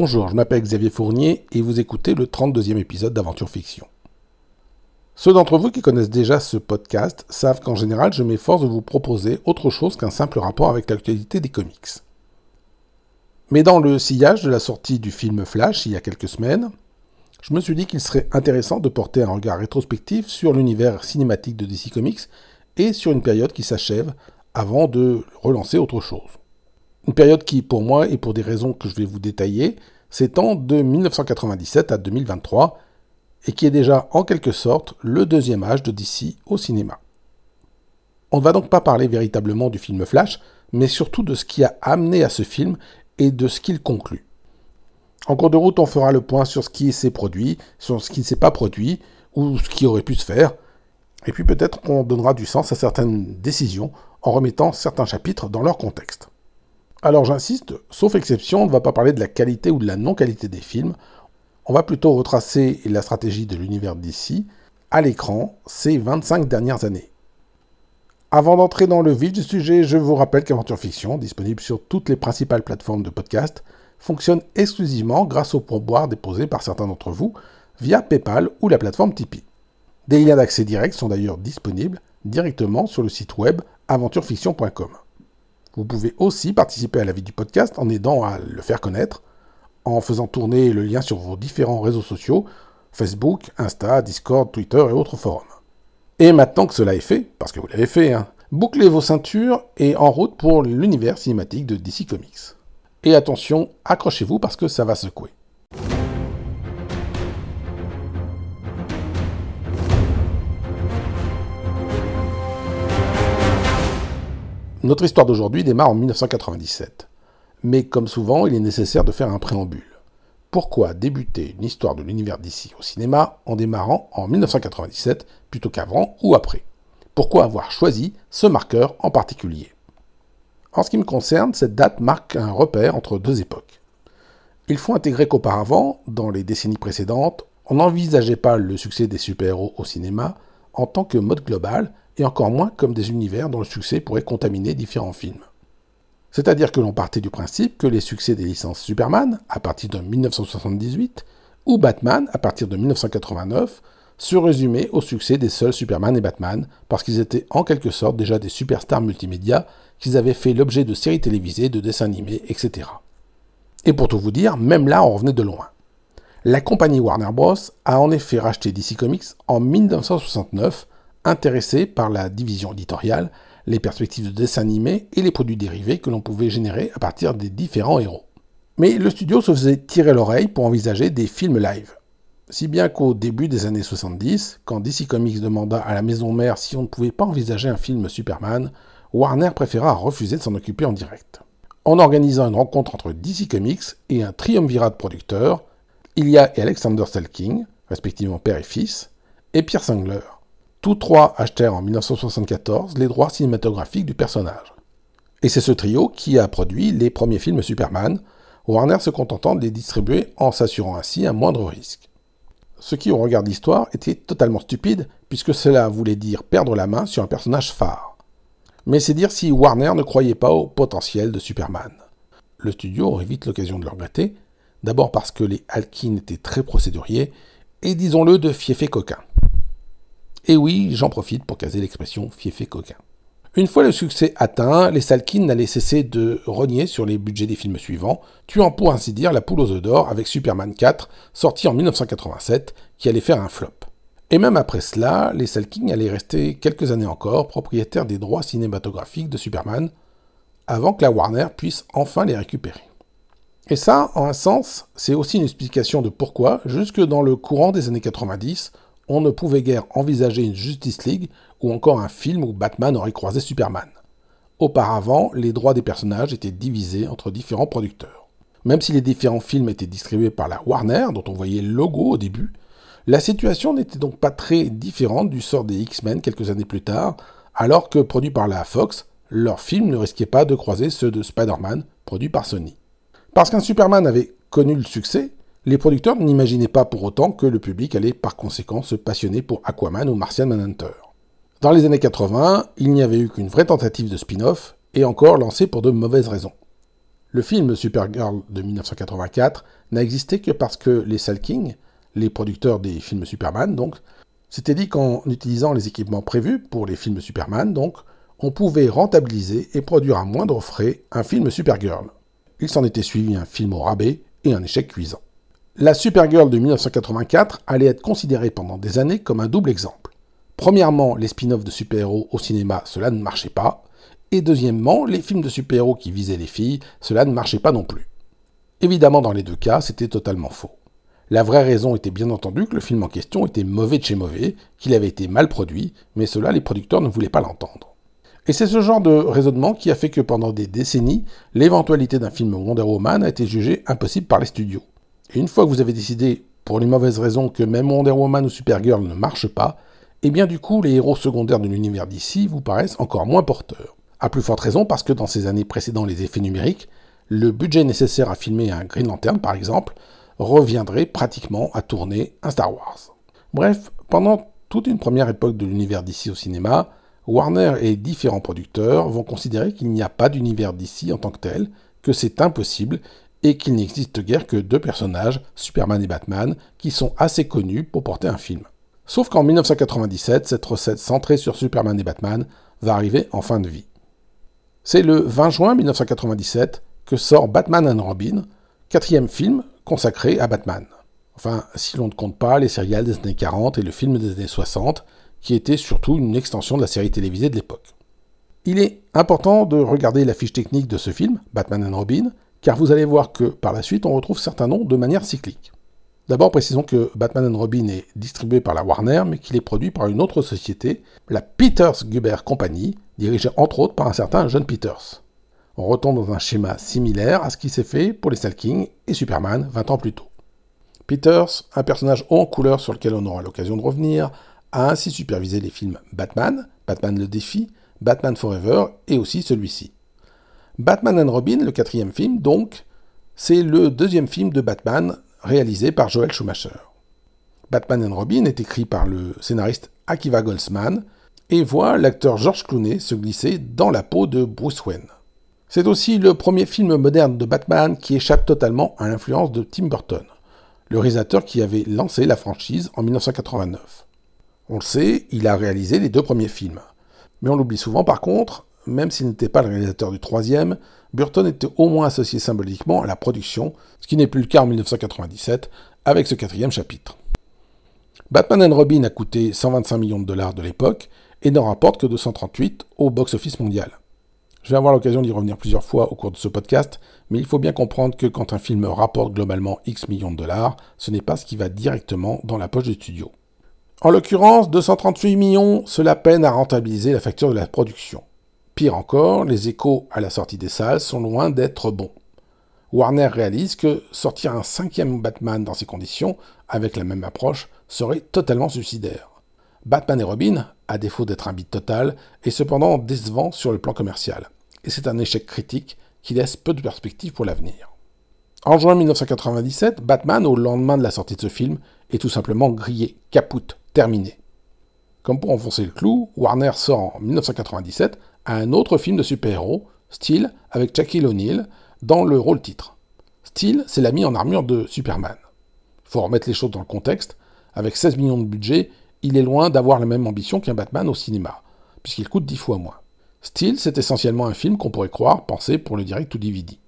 Bonjour, je m'appelle Xavier Fournier et vous écoutez le 32e épisode d'Aventure Fiction. Ceux d'entre vous qui connaissent déjà ce podcast savent qu'en général je m'efforce de vous proposer autre chose qu'un simple rapport avec l'actualité des comics. Mais dans le sillage de la sortie du film Flash il y a quelques semaines, je me suis dit qu'il serait intéressant de porter un regard rétrospectif sur l'univers cinématique de DC Comics et sur une période qui s'achève avant de relancer autre chose. Une période qui, pour moi, et pour des raisons que je vais vous détailler, s'étend de 1997 à 2023, et qui est déjà en quelque sorte le deuxième âge de DC au cinéma. On ne va donc pas parler véritablement du film Flash, mais surtout de ce qui a amené à ce film et de ce qu'il conclut. En cours de route, on fera le point sur ce qui s'est produit, sur ce qui ne s'est pas produit, ou ce qui aurait pu se faire, et puis peut-être qu'on donnera du sens à certaines décisions en remettant certains chapitres dans leur contexte. Alors j'insiste, sauf exception, on ne va pas parler de la qualité ou de la non-qualité des films, on va plutôt retracer la stratégie de l'univers d'ici à l'écran ces 25 dernières années. Avant d'entrer dans le vif du sujet, je vous rappelle qu'Aventure Fiction, disponible sur toutes les principales plateformes de podcast, fonctionne exclusivement grâce aux pourboires déposés par certains d'entre vous via PayPal ou la plateforme Tipeee. Des liens d'accès direct sont d'ailleurs disponibles directement sur le site web aventurefiction.com. Vous pouvez aussi participer à la vie du podcast en aidant à le faire connaître, en faisant tourner le lien sur vos différents réseaux sociaux, Facebook, Insta, Discord, Twitter et autres forums. Et maintenant que cela est fait, parce que vous l'avez fait, hein, bouclez vos ceintures et en route pour l'univers cinématique de DC Comics. Et attention, accrochez-vous parce que ça va secouer. Notre histoire d'aujourd'hui démarre en 1997. Mais comme souvent, il est nécessaire de faire un préambule. Pourquoi débuter une histoire de l'univers d'ici au cinéma en démarrant en 1997 plutôt qu'avant ou après? Pourquoi avoir choisi ce marqueur en particulier? En ce qui me concerne, cette date marque un repère entre deux époques. Il faut intégrer qu'auparavant, dans les décennies précédentes, on n'envisageait pas le succès des super-héros au cinéma en tant que mode global et encore moins comme des univers dont le succès pourrait contaminer différents films. C'est-à-dire que l'on partait du principe que les succès des licences Superman, à partir de 1978, ou Batman, à partir de 1989, se résumaient au succès des seuls Superman et Batman, parce qu'ils étaient en quelque sorte déjà des superstars multimédia, qu'ils avaient fait l'objet de séries télévisées, de dessins animés, etc. Et pour tout vous dire, même là on revenait de loin. La compagnie Warner Bros. a en effet racheté DC Comics en 1969 intéressé par la division éditoriale, les perspectives de dessin animé et les produits dérivés que l'on pouvait générer à partir des différents héros. Mais le studio se faisait tirer l'oreille pour envisager des films live. Si bien qu'au début des années 70, quand DC Comics demanda à la maison mère si on ne pouvait pas envisager un film Superman, Warner préféra refuser de s'en occuper en direct. En organisant une rencontre entre DC Comics et un triumvirat de producteurs, Ilya et Alexander Selking, respectivement père et fils, et Pierre Sangler. Tous trois achetèrent en 1974 les droits cinématographiques du personnage. Et c'est ce trio qui a produit les premiers films Superman, Warner se contentant de les distribuer en s'assurant ainsi un moindre risque. Ce qui, au regard de l'histoire, était totalement stupide, puisque cela voulait dire perdre la main sur un personnage phare. Mais c'est dire si Warner ne croyait pas au potentiel de Superman. Le studio aurait vite l'occasion de le regretter, d'abord parce que les Halkin étaient très procéduriers, et disons-le de fiefés coquins. Et oui, j'en profite pour caser l'expression fiefé coquin. Une fois le succès atteint, les Salkin n'allaient cesser de rogner sur les budgets des films suivants, tuant pour ainsi dire la poule aux œufs d'or avec Superman 4, sorti en 1987, qui allait faire un flop. Et même après cela, les Salkin allaient rester quelques années encore propriétaires des droits cinématographiques de Superman, avant que la Warner puisse enfin les récupérer. Et ça, en un sens, c'est aussi une explication de pourquoi, jusque dans le courant des années 90, on ne pouvait guère envisager une Justice League ou encore un film où Batman aurait croisé Superman. Auparavant, les droits des personnages étaient divisés entre différents producteurs. Même si les différents films étaient distribués par la Warner, dont on voyait le logo au début, la situation n'était donc pas très différente du sort des X-Men quelques années plus tard, alors que produits par la Fox, leurs films ne risquaient pas de croiser ceux de Spider-Man, produits par Sony. Parce qu'un Superman avait connu le succès, les producteurs n'imaginaient pas pour autant que le public allait par conséquent se passionner pour Aquaman ou Martian Manhunter. Dans les années 80, il n'y avait eu qu'une vraie tentative de spin-off, et encore lancée pour de mauvaises raisons. Le film Supergirl de 1984 n'a existé que parce que les Salking, les producteurs des films Superman, donc, s'étaient dit qu'en utilisant les équipements prévus pour les films Superman, donc, on pouvait rentabiliser et produire à moindre frais un film Supergirl. Il s'en était suivi un film au rabais et un échec cuisant. La Supergirl de 1984 allait être considérée pendant des années comme un double exemple. Premièrement, les spin-offs de super-héros au cinéma, cela ne marchait pas. Et deuxièmement, les films de super-héros qui visaient les filles, cela ne marchait pas non plus. Évidemment, dans les deux cas, c'était totalement faux. La vraie raison était bien entendu que le film en question était mauvais de chez mauvais, qu'il avait été mal produit, mais cela les producteurs ne voulaient pas l'entendre. Et c'est ce genre de raisonnement qui a fait que pendant des décennies, l'éventualité d'un film Wonder Woman a été jugée impossible par les studios. Une fois que vous avez décidé, pour les mauvaises raisons, que même Wonder Woman ou Supergirl ne marchent pas, et eh bien du coup les héros secondaires de l'univers d'ici vous paraissent encore moins porteurs. A plus forte raison parce que dans ces années précédant les effets numériques, le budget nécessaire à filmer un Green Lantern par exemple reviendrait pratiquement à tourner un Star Wars. Bref, pendant toute une première époque de l'univers d'ici au cinéma, Warner et différents producteurs vont considérer qu'il n'y a pas d'univers d'ici en tant que tel, que c'est impossible et qu'il n'existe guère que deux personnages, Superman et Batman, qui sont assez connus pour porter un film. Sauf qu'en 1997, cette recette centrée sur Superman et Batman va arriver en fin de vie. C'est le 20 juin 1997 que sort Batman and Robin, quatrième film consacré à Batman. Enfin, si l'on ne compte pas les séries des années 40 et le film des années 60, qui était surtout une extension de la série télévisée de l'époque. Il est important de regarder la fiche technique de ce film, Batman and Robin, car vous allez voir que par la suite on retrouve certains noms de manière cyclique. D'abord précisons que Batman and Robin est distribué par la Warner, mais qu'il est produit par une autre société, la Peters Guber Company, dirigée entre autres par un certain John Peters. On retombe dans un schéma similaire à ce qui s'est fait pour les Salking et Superman 20 ans plus tôt. Peters, un personnage haut en couleur sur lequel on aura l'occasion de revenir, a ainsi supervisé les films Batman, Batman le défi, Batman Forever et aussi celui-ci. Batman and Robin, le quatrième film, donc, c'est le deuxième film de Batman réalisé par Joel Schumacher. Batman and Robin est écrit par le scénariste Akiva Goldsman et voit l'acteur George Clooney se glisser dans la peau de Bruce Wayne. C'est aussi le premier film moderne de Batman qui échappe totalement à l'influence de Tim Burton, le réalisateur qui avait lancé la franchise en 1989. On le sait, il a réalisé les deux premiers films. Mais on l'oublie souvent par contre, même s'il n'était pas le réalisateur du troisième, Burton était au moins associé symboliquement à la production, ce qui n'est plus le cas en 1997 avec ce quatrième chapitre. Batman and Robin a coûté 125 millions de dollars de l'époque et n'en rapporte que 238 au box-office mondial. Je vais avoir l'occasion d'y revenir plusieurs fois au cours de ce podcast, mais il faut bien comprendre que quand un film rapporte globalement X millions de dollars, ce n'est pas ce qui va directement dans la poche du studio. En l'occurrence, 238 millions, cela peine à rentabiliser la facture de la production. Pire encore, les échos à la sortie des salles sont loin d'être bons. Warner réalise que sortir un cinquième Batman dans ces conditions, avec la même approche, serait totalement suicidaire. Batman et Robin, à défaut d'être un beat total, est cependant décevant sur le plan commercial. Et c'est un échec critique qui laisse peu de perspectives pour l'avenir. En juin 1997, Batman, au lendemain de la sortie de ce film, est tout simplement grillé, capoute, terminé. Comme pour enfoncer le clou, Warner sort en 1997 un autre film de super-héros, Steel, avec Shaquille O'Neal, dans le rôle titre. Steel, c'est l'ami en armure de Superman. Faut remettre les choses dans le contexte. Avec 16 millions de budget, il est loin d'avoir la même ambition qu'un Batman au cinéma, puisqu'il coûte 10 fois moins. Steel, c'est essentiellement un film qu'on pourrait croire pensé pour le direct ou DVD.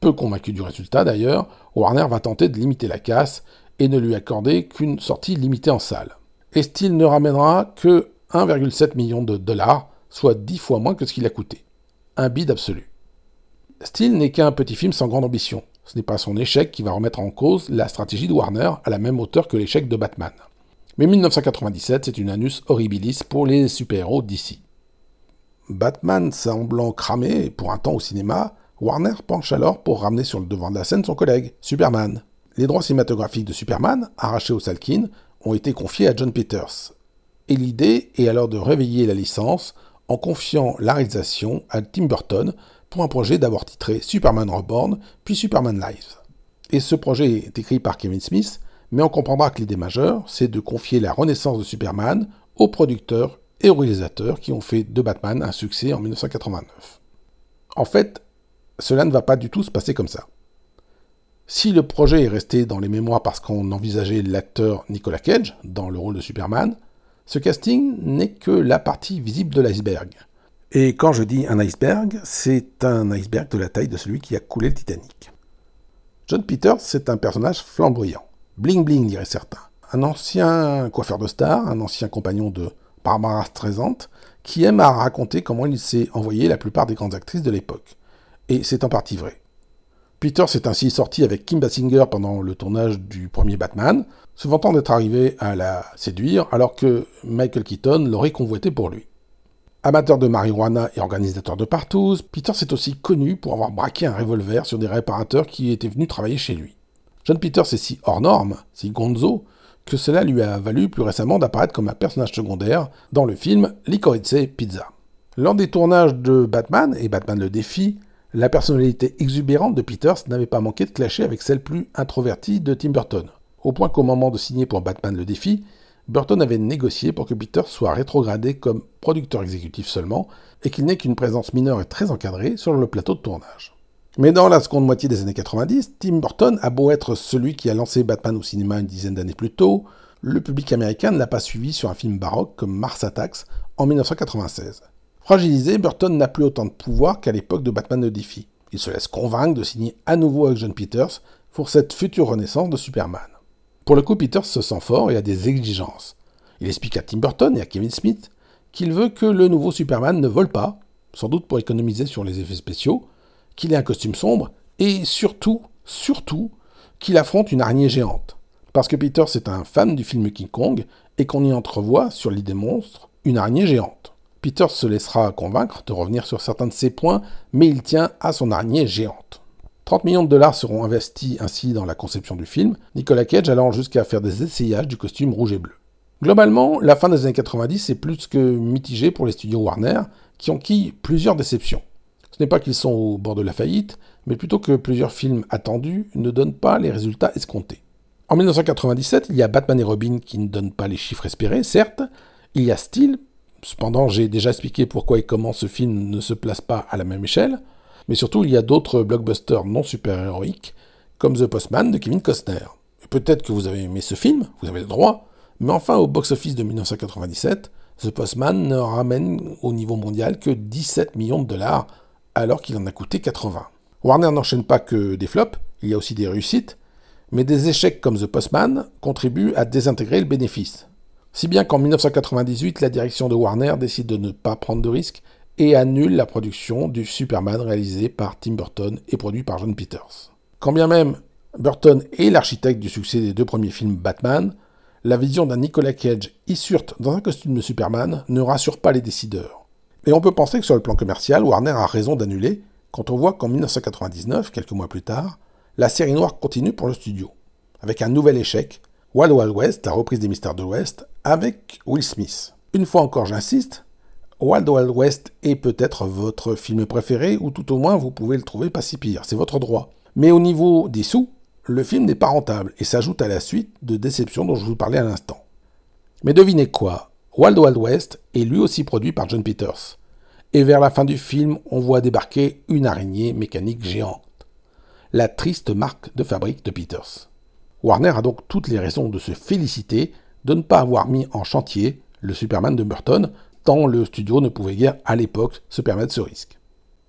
Peu convaincu du résultat d'ailleurs, Warner va tenter de limiter la casse et ne lui accorder qu'une sortie limitée en salle. Et Steel ne ramènera que 1,7 million de dollars, soit 10 fois moins que ce qu'il a coûté. Un bid absolu. Steel n'est qu'un petit film sans grande ambition. Ce n'est pas son échec qui va remettre en cause la stratégie de Warner à la même hauteur que l'échec de Batman. Mais 1997, c'est une anus horribilis pour les super-héros d'ici. Batman semblant cramé pour un temps au cinéma, Warner penche alors pour ramener sur le devant de la scène son collègue, Superman. Les droits cinématographiques de Superman, arrachés au Salkin, ont été confiés à John Peters. Et l'idée est alors de réveiller la licence en confiant la réalisation à Tim Burton pour un projet d'abord titré Superman Reborn, puis Superman Live. Et ce projet est écrit par Kevin Smith, mais on comprendra que l'idée majeure, c'est de confier la renaissance de Superman aux producteurs et aux réalisateurs qui ont fait de Batman un succès en 1989. En fait, cela ne va pas du tout se passer comme ça. Si le projet est resté dans les mémoires parce qu'on envisageait l'acteur Nicolas Cage dans le rôle de Superman, ce casting n'est que la partie visible de l'iceberg. Et quand je dis un iceberg, c'est un iceberg de la taille de celui qui a coulé le Titanic. John Peters, c'est un personnage flamboyant. Bling bling, dirait certains. Un ancien coiffeur de star, un ancien compagnon de Barbara Streisand, qui aime à raconter comment il s'est envoyé la plupart des grandes actrices de l'époque. Et c'est en partie vrai. Peter s'est ainsi sorti avec Kim Basinger pendant le tournage du premier Batman, se vantant d'être arrivé à la séduire alors que Michael Keaton l'aurait convoité pour lui. Amateur de marijuana et organisateur de partous, Peter s'est aussi connu pour avoir braqué un revolver sur des réparateurs qui étaient venus travailler chez lui. John Peters est si hors norme, si gonzo, que cela lui a valu plus récemment d'apparaître comme un personnage secondaire dans le film Licorice Pizza. Lors des tournages de Batman et Batman le défi, la personnalité exubérante de Peters n'avait pas manqué de clasher avec celle plus introvertie de Tim Burton, au point qu'au moment de signer pour Batman le défi, Burton avait négocié pour que Peters soit rétrogradé comme producteur exécutif seulement, et qu'il n'ait qu'une présence mineure et très encadrée sur le plateau de tournage. Mais dans la seconde moitié des années 90, Tim Burton a beau être celui qui a lancé Batman au cinéma une dizaine d'années plus tôt, le public américain ne l'a pas suivi sur un film baroque comme Mars Attacks en 1996. Fragilisé, Burton n'a plus autant de pouvoir qu'à l'époque de Batman le défi. Il se laisse convaincre de signer à nouveau avec John Peters pour cette future renaissance de Superman. Pour le coup, Peters se sent fort et a des exigences. Il explique à Tim Burton et à Kevin Smith qu'il veut que le nouveau Superman ne vole pas, sans doute pour économiser sur les effets spéciaux, qu'il ait un costume sombre, et surtout, surtout, qu'il affronte une araignée géante. Parce que Peters est un fan du film King Kong, et qu'on y entrevoit, sur l'idée monstre, une araignée géante. Peter se laissera convaincre de revenir sur certains de ses points, mais il tient à son araignée géante. 30 millions de dollars seront investis ainsi dans la conception du film, Nicolas Cage allant jusqu'à faire des essayages du costume rouge et bleu. Globalement, la fin des années 90 est plus que mitigée pour les studios Warner, qui enquillent plusieurs déceptions. Ce n'est pas qu'ils sont au bord de la faillite, mais plutôt que plusieurs films attendus ne donnent pas les résultats escomptés. En 1997, il y a Batman et Robin qui ne donnent pas les chiffres espérés, certes, il y a Steel, Cependant, j'ai déjà expliqué pourquoi et comment ce film ne se place pas à la même échelle, mais surtout il y a d'autres blockbusters non super-héroïques, comme The Postman de Kevin Costner. Peut-être que vous avez aimé ce film, vous avez le droit, mais enfin au box-office de 1997, The Postman ne ramène au niveau mondial que 17 millions de dollars, alors qu'il en a coûté 80. Warner n'enchaîne pas que des flops, il y a aussi des réussites, mais des échecs comme The Postman contribuent à désintégrer le bénéfice. Si bien qu'en 1998, la direction de Warner décide de ne pas prendre de risques et annule la production du Superman réalisé par Tim Burton et produit par John Peters. Quand bien même Burton est l'architecte du succès des deux premiers films Batman, la vision d'un Nicolas Cage issurte dans un costume de Superman ne rassure pas les décideurs. Et on peut penser que sur le plan commercial, Warner a raison d'annuler quand on voit qu'en 1999, quelques mois plus tard, la série noire continue pour le studio, avec un nouvel échec, Wild Wild West, la reprise des Mystères de l'Ouest, avec Will Smith. Une fois encore, j'insiste, Wild Wild West est peut-être votre film préféré, ou tout au moins vous pouvez le trouver pas si pire, c'est votre droit. Mais au niveau des sous, le film n'est pas rentable et s'ajoute à la suite de déceptions dont je vous parlais à l'instant. Mais devinez quoi? Wild Wild West est lui aussi produit par John Peters. Et vers la fin du film, on voit débarquer une araignée mécanique géante. La triste marque de fabrique de Peters. Warner a donc toutes les raisons de se féliciter de ne pas avoir mis en chantier le Superman de Burton, le studio ne pouvait guère à l'époque se permettre ce risque.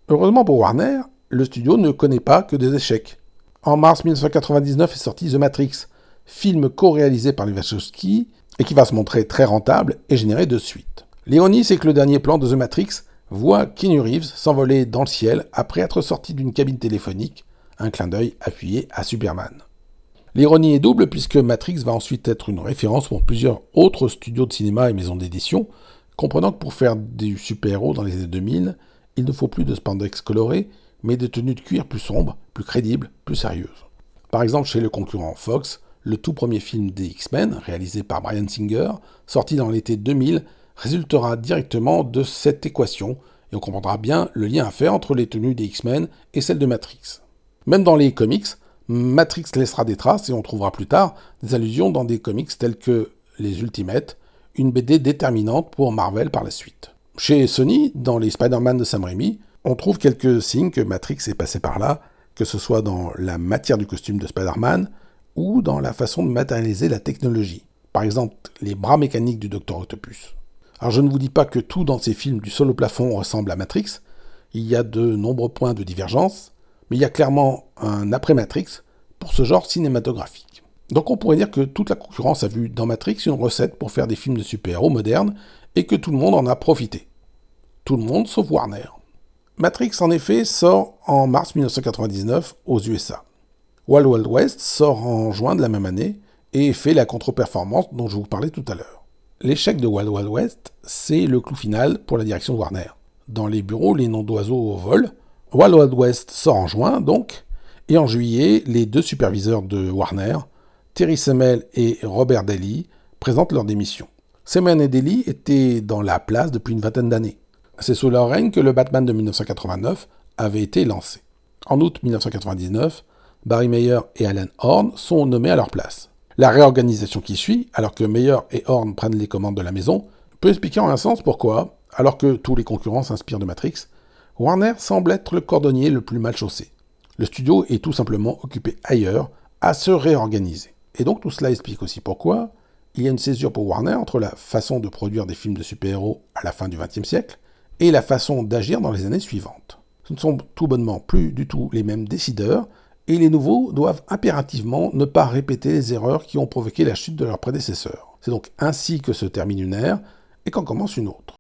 Heureusement pour Warner, le studio ne connaît pas que des échecs. En mars 1999 est sorti The Matrix, film co-réalisé par les Wachowski et qui va se montrer très rentable et générer de suite. L'ironie, c'est que le dernier plan de The Matrix voit Keanu Reeves s'envoler dans le ciel après être sorti d'une cabine téléphonique, un clin d'œil appuyé à Superman. L'ironie est double puisque Matrix va ensuite être une référence pour plusieurs autres studios de cinéma et maisons d'édition, comprenant que pour faire du super-héros dans les années 2000, il ne faut plus de spandex coloré, mais des tenues de cuir plus sombres, plus crédibles, plus sérieuses. Par exemple, chez le concurrent Fox, le tout premier film des X-Men, réalisé par Brian Singer, sorti dans l'été 2000, résultera directement de cette équation, et on comprendra bien le lien à faire entre les tenues des X-Men et celles de Matrix. Même dans les comics, Matrix laissera des traces et on trouvera plus tard des allusions dans des comics tels que les Ultimates, une BD déterminante pour Marvel par la suite. Chez Sony, dans les Spider-Man de Sam Raimi, On trouve quelques signes que Matrix est passé par là, que ce soit dans la matière du costume de Spider-Man ou dans la façon de matérialiser la technologie. Par exemple, les bras mécaniques du Docteur Octopus. Alors je ne vous dis pas que tout dans ces films du sol au plafond ressemble à Matrix, il y a de nombreux points de divergence, mais il y a clairement un après-Matrix pour ce genre cinématographique. Donc on pourrait dire que toute la concurrence a vu dans Matrix une recette pour faire des films de super-héros modernes et que tout le monde en a profité. Tout le monde sauf Warner. Matrix en effet sort en mars 1999 aux USA. Wild Wild West sort en juin de la même année et fait la contre-performance dont je vous parlais tout à l'heure. L'échec de Wild Wild West, c'est le clou final pour la direction de Warner. Dans les bureaux, les noms d'oiseaux volent. Wild Wild West sort en juin donc, et en juillet, les deux superviseurs de Warner, Terry Semel et Robert Daly, présentent leur démission. Semel et Daly étaient dans la place depuis une vingtaine d'années. C'est sous leur règne que le Batman de 1989 avait été lancé. En août 1999, Barry Meyer et Alan Horn sont nommés à leur place. La réorganisation qui suit, alors que Meyer et Horn prennent les commandes de la maison, peut expliquer en un sens pourquoi, alors que tous les concurrents s'inspirent de Matrix, Warner semble être le cordonnier le plus mal chaussé. Le studio est tout simplement occupé ailleurs à se réorganiser. Et donc tout cela explique aussi pourquoi il y a une césure pour Warner entre la façon de produire des films de super-héros à la fin du XXe siècle et la façon d'agir dans les années suivantes. Ce ne sont tout bonnement plus du tout les mêmes décideurs, et les nouveaux doivent impérativement ne pas répéter les erreurs qui ont provoqué la chute de leurs prédécesseurs. C'est donc ainsi que se termine une ère et qu'en commence une autre.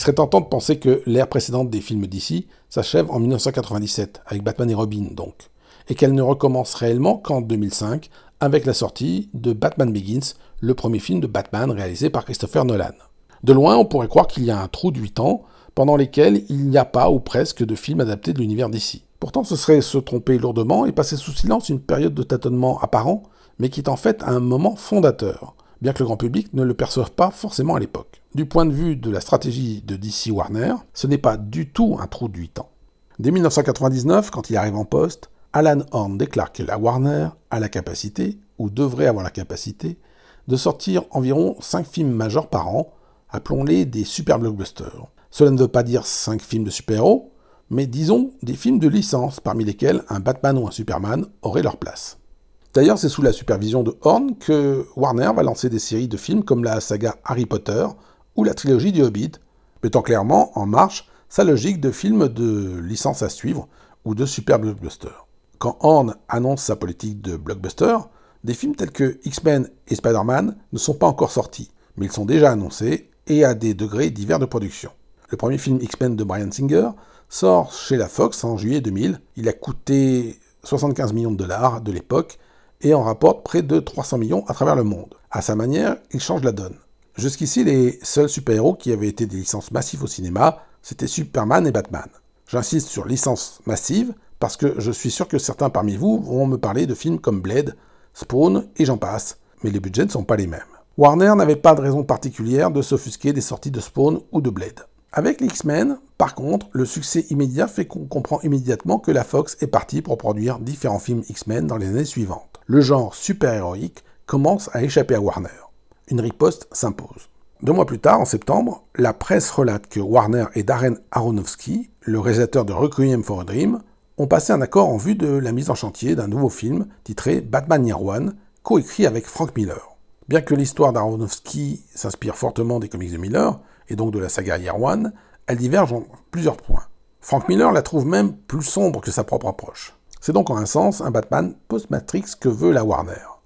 Il serait tentant de penser que l'ère précédente des films d'ici s'achève en 1997, avec Batman et Robin donc, et qu'elle ne recommence réellement qu'en 2005, avec la sortie de Batman Begins, le premier film de Batman réalisé par Christopher Nolan. De loin, on pourrait croire qu'il y a un trou de 8 ans, pendant lesquels il n'y a pas ou presque de films adaptés de l'univers d'ici. Pourtant, ce serait se tromper lourdement et passer sous silence une période de tâtonnement apparent, mais qui est en fait un moment fondateur, bien que le grand public ne le perçoive pas forcément à l'époque. Du point de vue de la stratégie de DC Warner, ce n'est pas du tout un trou de 8 ans. Dès 1999, quand il arrive en poste, Alan Horn déclare que la Warner a la capacité, ou devrait avoir la capacité, de sortir environ 5 films majeurs par an, appelons-les des super blockbusters. Cela ne veut pas dire 5 films de super-héros, mais disons des films de licence parmi lesquels un Batman ou un Superman auraient leur place. D'ailleurs, c'est sous la supervision de Horn que Warner va lancer des séries de films comme la saga Harry Potter ou la trilogie du Hobbit, mettant clairement en marche sa logique de films de licence à suivre ou de super blockbusters. Quand Horn annonce sa politique de blockbuster, des films tels que X-Men et Spider-Man ne sont pas encore sortis, mais ils sont déjà annoncés et à des degrés divers de production. Le premier film X-Men de Brian Singer sort chez la Fox en juillet 2000. Il a coûté 75 millions de dollars de l'époque et en rapporte près de 300 millions à travers le monde. À sa manière, il change la donne. Jusqu'ici, les seuls super-héros qui avaient été des licences massives au cinéma, c'était Superman et Batman. J'insiste sur licence massive parce que je suis sûr que certains parmi vous vont me parler de films comme Blade, Spawn et j'en passe, mais les budgets ne sont pas les mêmes. Warner n'avait pas de raison particulière de s'offusquer des sorties de Spawn ou de Blade. Avec les X-Men, par contre, le succès immédiat fait qu'on comprend immédiatement que la Fox est partie pour produire différents films X-Men dans les années suivantes. Le genre super-héroïque commence à échapper à Warner. Une riposte s'impose. Deux mois plus tard, en septembre, la presse relate que Warner et Darren Aronofsky, le réalisateur de Requiem for a Dream, ont passé un accord en vue de la mise en chantier d'un nouveau film titré Batman Year One, coécrit avec Frank Miller. Bien que l'histoire d'Aronofsky s'inspire fortement des comics de Miller, et donc de la saga Year elle diverge en plusieurs points. Frank Miller la trouve même plus sombre que sa propre approche. C'est donc en un sens un Batman post-Matrix que veut la Warner.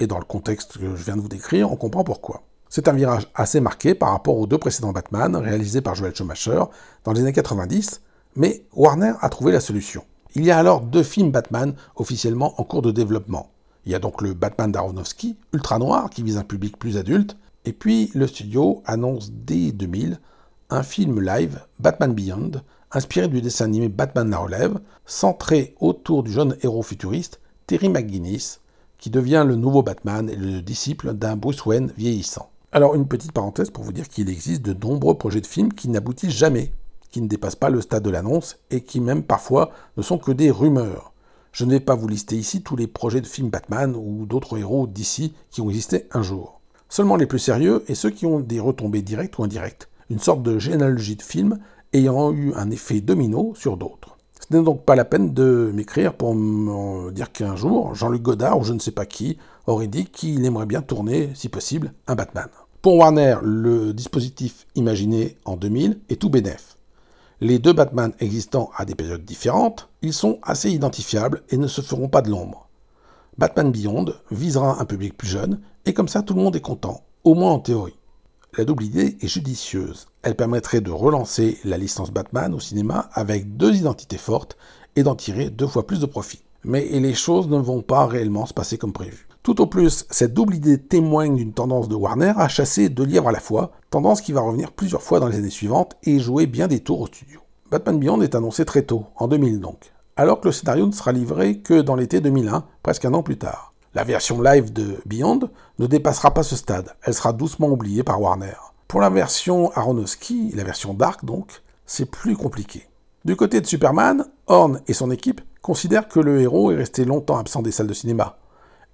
Et dans le contexte que je viens de vous décrire, on comprend pourquoi. C'est un virage assez marqué par rapport aux deux précédents Batman réalisés par Joel Schumacher dans les années 90, mais Warner a trouvé la solution. Il y a alors deux films Batman officiellement en cours de développement. Il y a donc le Batman d'Aronofsky, ultra noir, qui vise un public plus adulte, et puis le studio annonce dès 2000 un film live, Batman Beyond, inspiré du dessin animé Batman la relève, centré autour du jeune héros futuriste Terry McGuinness, qui devient le nouveau Batman et le disciple d'un Bruce Wayne vieillissant. Alors une petite parenthèse pour vous dire qu'il existe de nombreux projets de films qui n'aboutissent jamais qui ne dépassent pas le stade de l'annonce et qui même parfois ne sont que des rumeurs. Je ne vais pas vous lister ici tous les projets de films Batman ou d'autres héros d'ici qui ont existé un jour. Seulement les plus sérieux et ceux qui ont des retombées directes ou indirectes, une sorte de généalogie de films ayant eu un effet domino sur d'autres. Ce n'est donc pas la peine de m'écrire pour me dire qu'un jour, Jean-Luc Godard ou je ne sais pas qui aurait dit qu'il aimerait bien tourner, si possible, un Batman. Pour Warner, le dispositif imaginé en 2000 est tout bénef. Les deux Batman existant à des périodes différentes, ils sont assez identifiables et ne se feront pas de l'ombre. Batman Beyond visera un public plus jeune, et comme ça tout le monde est content, au moins en théorie. La double idée est judicieuse. Elle permettrait de relancer la licence Batman au cinéma avec deux identités fortes et d'en tirer deux fois plus de profit. Mais les choses ne vont pas réellement se passer comme prévu. Tout au plus, cette double idée témoigne d'une tendance de Warner à chasser deux lièvres à la fois, tendance qui va revenir plusieurs fois dans les années suivantes et jouer bien des tours au studio. Batman Beyond est annoncé très tôt, en 2000 donc, alors que le scénario ne sera livré que dans l'été 2001, presque un an plus tard. La version live de Beyond ne dépassera pas ce stade, elle sera doucement oubliée par Warner. Pour la version Aronofsky, la version Dark donc, c'est plus compliqué. Du côté de Superman, Horn et son équipe considèrent que le héros est resté longtemps absent des salles de cinéma.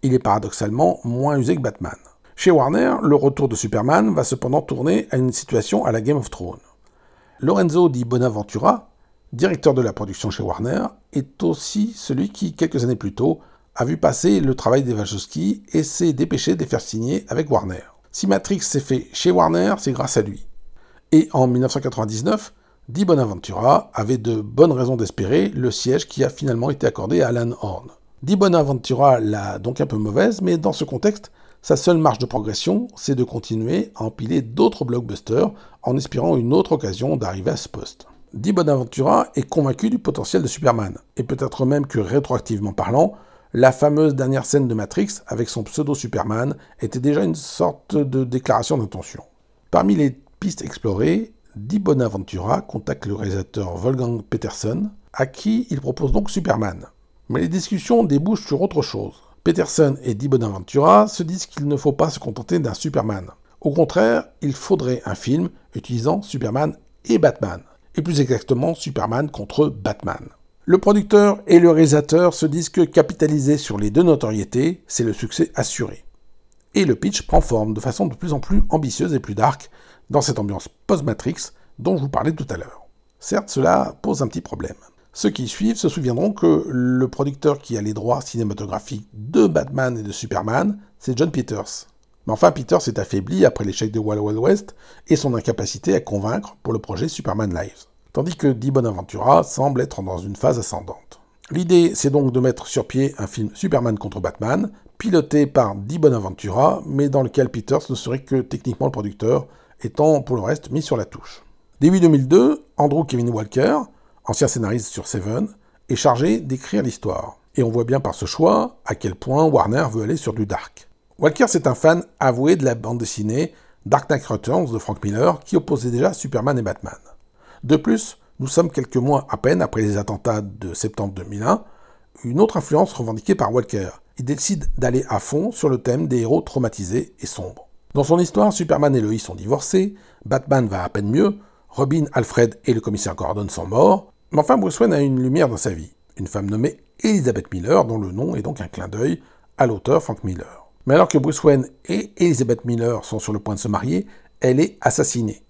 Il est paradoxalement moins usé que Batman. Chez Warner, le retour de Superman va cependant tourner à une situation à la Game of Thrones. Lorenzo di Bonaventura, directeur de la production chez Warner, est aussi celui qui, quelques années plus tôt, a vu passer le travail des Wachowski et s'est dépêché de les faire signer avec Warner. Si Matrix s'est fait chez Warner, c'est grâce à lui. Et en 1999, Di Bonaventura avait de bonnes raisons d'espérer le siège qui a finalement été accordé à Alan Horn. Di Bonaventura l'a donc un peu mauvaise, mais dans ce contexte, sa seule marge de progression, c'est de continuer à empiler d'autres blockbusters en espérant une autre occasion d'arriver à ce poste. Di Bonaventura est convaincu du potentiel de Superman, et peut-être même que rétroactivement parlant, la fameuse dernière scène de Matrix avec son pseudo Superman était déjà une sorte de déclaration d'intention. Parmi les pistes explorées, Di Bonaventura contacte le réalisateur Wolfgang Peterson, à qui il propose donc Superman. Mais les discussions débouchent sur autre chose. Peterson et Di Bonaventura se disent qu'il ne faut pas se contenter d'un Superman. Au contraire, il faudrait un film utilisant Superman et Batman, et plus exactement Superman contre Batman. Le producteur et le réalisateur se disent que capitaliser sur les deux notoriétés, c'est le succès assuré. Et le pitch prend forme de façon de plus en plus ambitieuse et plus dark dans cette ambiance post-Matrix dont je vous parlais tout à l'heure. Certes, cela pose un petit problème. Ceux qui suivent se souviendront que le producteur qui a les droits cinématographiques de Batman et de Superman, c'est John Peters. Mais enfin, Peters s'est affaibli après l'échec de Wild Wild West et son incapacité à convaincre pour le projet Superman Lives tandis que Di Bonaventura semble être dans une phase ascendante. L'idée, c'est donc de mettre sur pied un film Superman contre Batman, piloté par Di Bonaventura, mais dans lequel Peters ne serait que techniquement le producteur, étant pour le reste mis sur la touche. Début 2002, Andrew Kevin Walker, ancien scénariste sur Seven, est chargé d'écrire l'histoire. Et on voit bien par ce choix à quel point Warner veut aller sur du dark. Walker, c'est un fan avoué de la bande dessinée Dark Knight Returns de Frank Miller, qui opposait déjà Superman et Batman. De plus, nous sommes quelques mois à peine après les attentats de septembre 2001, une autre influence revendiquée par Walker. Il décide d'aller à fond sur le thème des héros traumatisés et sombres. Dans son histoire, Superman et Lois sont divorcés, Batman va à peine mieux, Robin, Alfred et le commissaire Gordon sont morts, mais enfin Bruce Wayne a une lumière dans sa vie, une femme nommée Elizabeth Miller, dont le nom est donc un clin d'œil à l'auteur Frank Miller. Mais alors que Bruce Wayne et Elizabeth Miller sont sur le point de se marier, elle est assassinée.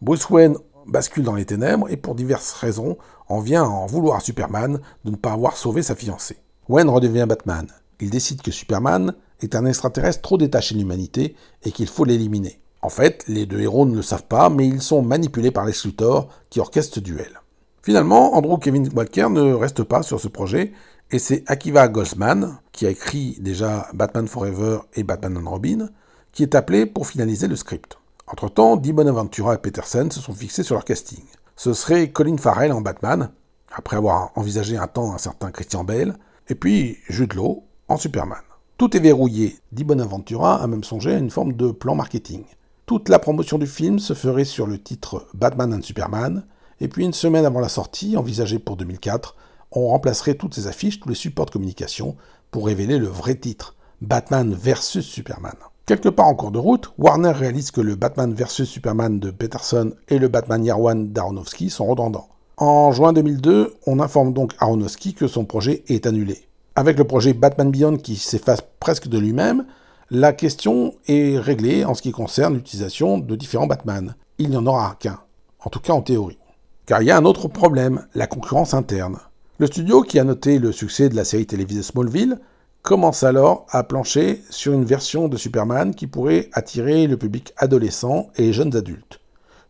Bruce Wayne bascule dans les ténèbres et pour diverses raisons en vient à en vouloir à Superman de ne pas avoir sauvé sa fiancée. Wayne redevient Batman. Il décide que Superman est un extraterrestre trop détaché de l'humanité et qu'il faut l'éliminer. En fait, les deux héros ne le savent pas, mais ils sont manipulés par Lex Luthor qui orchestre ce duel. Finalement, Andrew Kevin Walker ne reste pas sur ce projet et c'est Akiva Goldsman, qui a écrit déjà Batman Forever et Batman and Robin, qui est appelé pour finaliser le script. Entre-temps, Di Bonaventura et Peterson se sont fixés sur leur casting. Ce serait Colin Farrell en Batman, après avoir envisagé un temps un certain Christian Bale, et puis Jude Law en Superman. Tout est verrouillé. Di Bonaventura a même songé à une forme de plan marketing. Toute la promotion du film se ferait sur le titre Batman and Superman, et puis une semaine avant la sortie, envisagée pour 2004, on remplacerait toutes ces affiches, tous les supports de communication, pour révéler le vrai titre, Batman vs Superman. Quelque part en cours de route, Warner réalise que le Batman vs Superman de Peterson et le Batman Year One d'Aronofsky sont redondants. En juin 2002, on informe donc Aronofsky que son projet est annulé. Avec le projet Batman Beyond qui s'efface presque de lui-même, la question est réglée en ce qui concerne l'utilisation de différents Batman. Il n'y en aura qu'un, en tout cas en théorie. Car il y a un autre problème, la concurrence interne. Le studio qui a noté le succès de la série télévisée Smallville commence alors à plancher sur une version de Superman qui pourrait attirer le public adolescent et jeunes adultes.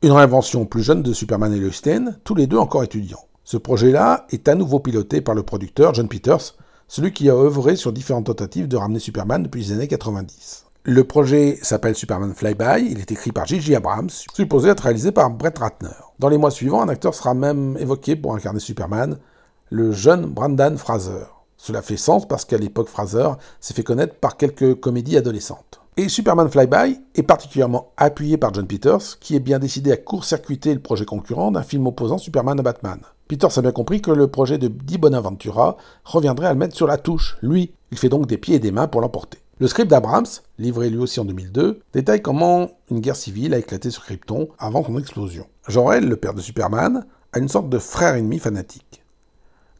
Une réinvention plus jeune de Superman et Lois Lane, tous les deux encore étudiants. Ce projet-là est à nouveau piloté par le producteur John Peters, celui qui a œuvré sur différentes tentatives de ramener Superman depuis les années 90. Le projet s'appelle Superman Flyby, il est écrit par J.J. Abrams, supposé être réalisé par Brett Ratner. Dans les mois suivants, un acteur sera même évoqué pour incarner Superman, le jeune Brandon Fraser. Cela fait sens parce qu'à l'époque, Fraser s'est fait connaître par quelques comédies adolescentes. Et Superman Flyby est particulièrement appuyé par John Peters, qui est bien décidé à court-circuiter le projet concurrent d'un film opposant Superman à Batman. Peters a bien compris que le projet de Di Bonaventura reviendrait à le mettre sur la touche, lui. Il fait donc des pieds et des mains pour l'emporter. Le script d'Abrams, livré lui aussi en 2002, détaille comment une guerre civile a éclaté sur Krypton avant son explosion. Jor-El, le père de Superman, a une sorte de frère ennemi fanatique.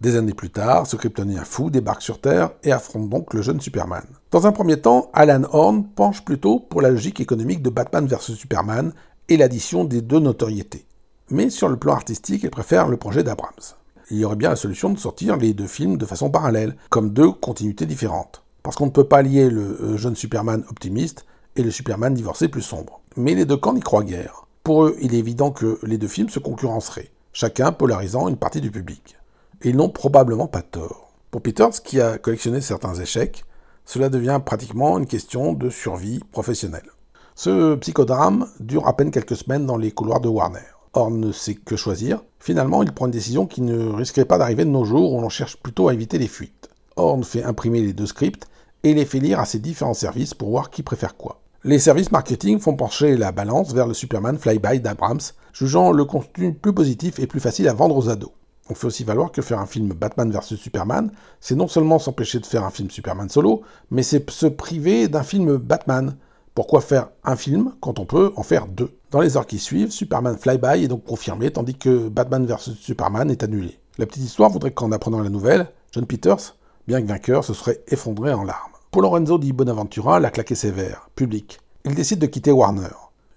Des années plus tard, ce kryptonien fou débarque sur Terre et affronte donc le jeune Superman. Dans un premier temps, Alan Horn penche plutôt pour la logique économique de Batman vs Superman et l'addition des deux notoriétés. Mais sur le plan artistique, il préfère le projet d'Abrams. Il y aurait bien la solution de sortir les deux films de façon parallèle, comme deux continuités différentes. Parce qu'on ne peut pas lier le euh, jeune Superman optimiste et le Superman divorcé plus sombre. Mais les deux camps n'y croient guère. Pour eux, il est évident que les deux films se concurrenceraient, chacun polarisant une partie du public et ils n'ont probablement pas tort. Pour Peters, qui a collectionné certains échecs, cela devient pratiquement une question de survie professionnelle. Ce psychodrame dure à peine quelques semaines dans les couloirs de Warner. Horn ne sait que choisir. Finalement, il prend une décision qui ne risquerait pas d'arriver de nos jours où l'on cherche plutôt à éviter les fuites. Horn fait imprimer les deux scripts et les fait lire à ses différents services pour voir qui préfère quoi. Les services marketing font pencher la balance vers le Superman Flyby d'Abrams, jugeant le contenu plus positif et plus facile à vendre aux ados. On fait aussi valoir que faire un film Batman vs Superman, c'est non seulement s'empêcher de faire un film Superman solo, mais c'est se priver d'un film Batman. Pourquoi faire un film quand on peut en faire deux? Dans les heures qui suivent, Superman Flyby est donc confirmé, tandis que Batman vs Superman est annulé. La petite histoire voudrait qu'en apprenant la nouvelle, John Peters, bien que vainqueur, se serait effondré en larmes. Pour Lorenzo di Bonaventura, la claque est sévère, publique. Il décide de quitter Warner.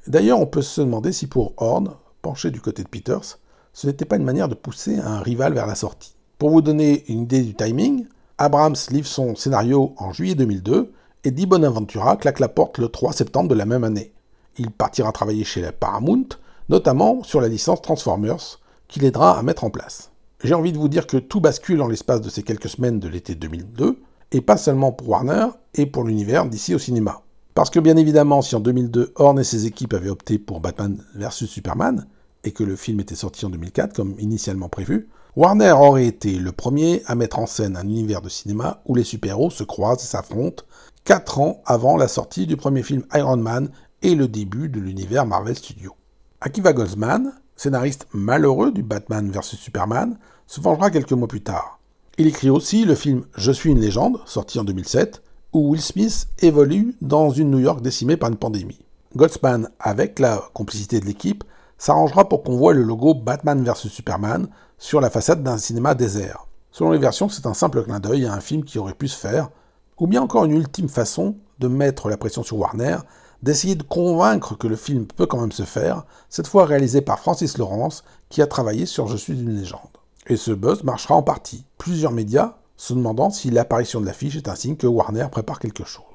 D'ailleurs, on peut se demander si pour Horn, penché du côté de Peters, ce n'était pas une manière de pousser un rival vers la sortie. Pour vous donner une idée du timing, Abrams livre son scénario en juillet 2002 et Di Bonaventura claque la porte le 3 septembre de la même année. Il partira travailler chez la Paramount, notamment sur la licence Transformers, qu'il aidera à mettre en place. J'ai envie de vous dire que tout bascule en l'espace de ces quelques semaines de l'été 2002, et pas seulement pour Warner et pour l'univers d'ici au cinéma. Parce que bien évidemment, si en 2002 Horn et ses équipes avaient opté pour Batman vs Superman, et que le film était sorti en 2004 comme initialement prévu, Warner aurait été le premier à mettre en scène un univers de cinéma où les super-héros se croisent et s'affrontent 4 ans avant la sortie du premier film Iron Man et le début de l'univers Marvel Studios. Akiva Goldsman, scénariste malheureux du Batman vs Superman, se vengera quelques mois plus tard. Il écrit aussi le film Je suis une légende, sorti en 2007, où Will Smith évolue dans une New York décimée par une pandémie. Goldsman, avec la complicité de l'équipe, s'arrangera pour qu'on voit le logo Batman vs Superman sur la façade d'un cinéma désert. Selon les versions, c'est un simple clin d'œil à un film qui aurait pu se faire, ou bien encore une ultime façon de mettre la pression sur Warner, d'essayer de convaincre que le film peut quand même se faire, cette fois réalisé par Francis Lawrence, qui a travaillé sur Je suis une légende. Et ce buzz marchera en partie. Plusieurs médias se demandant si l'apparition de l'affiche est un signe que Warner prépare quelque chose.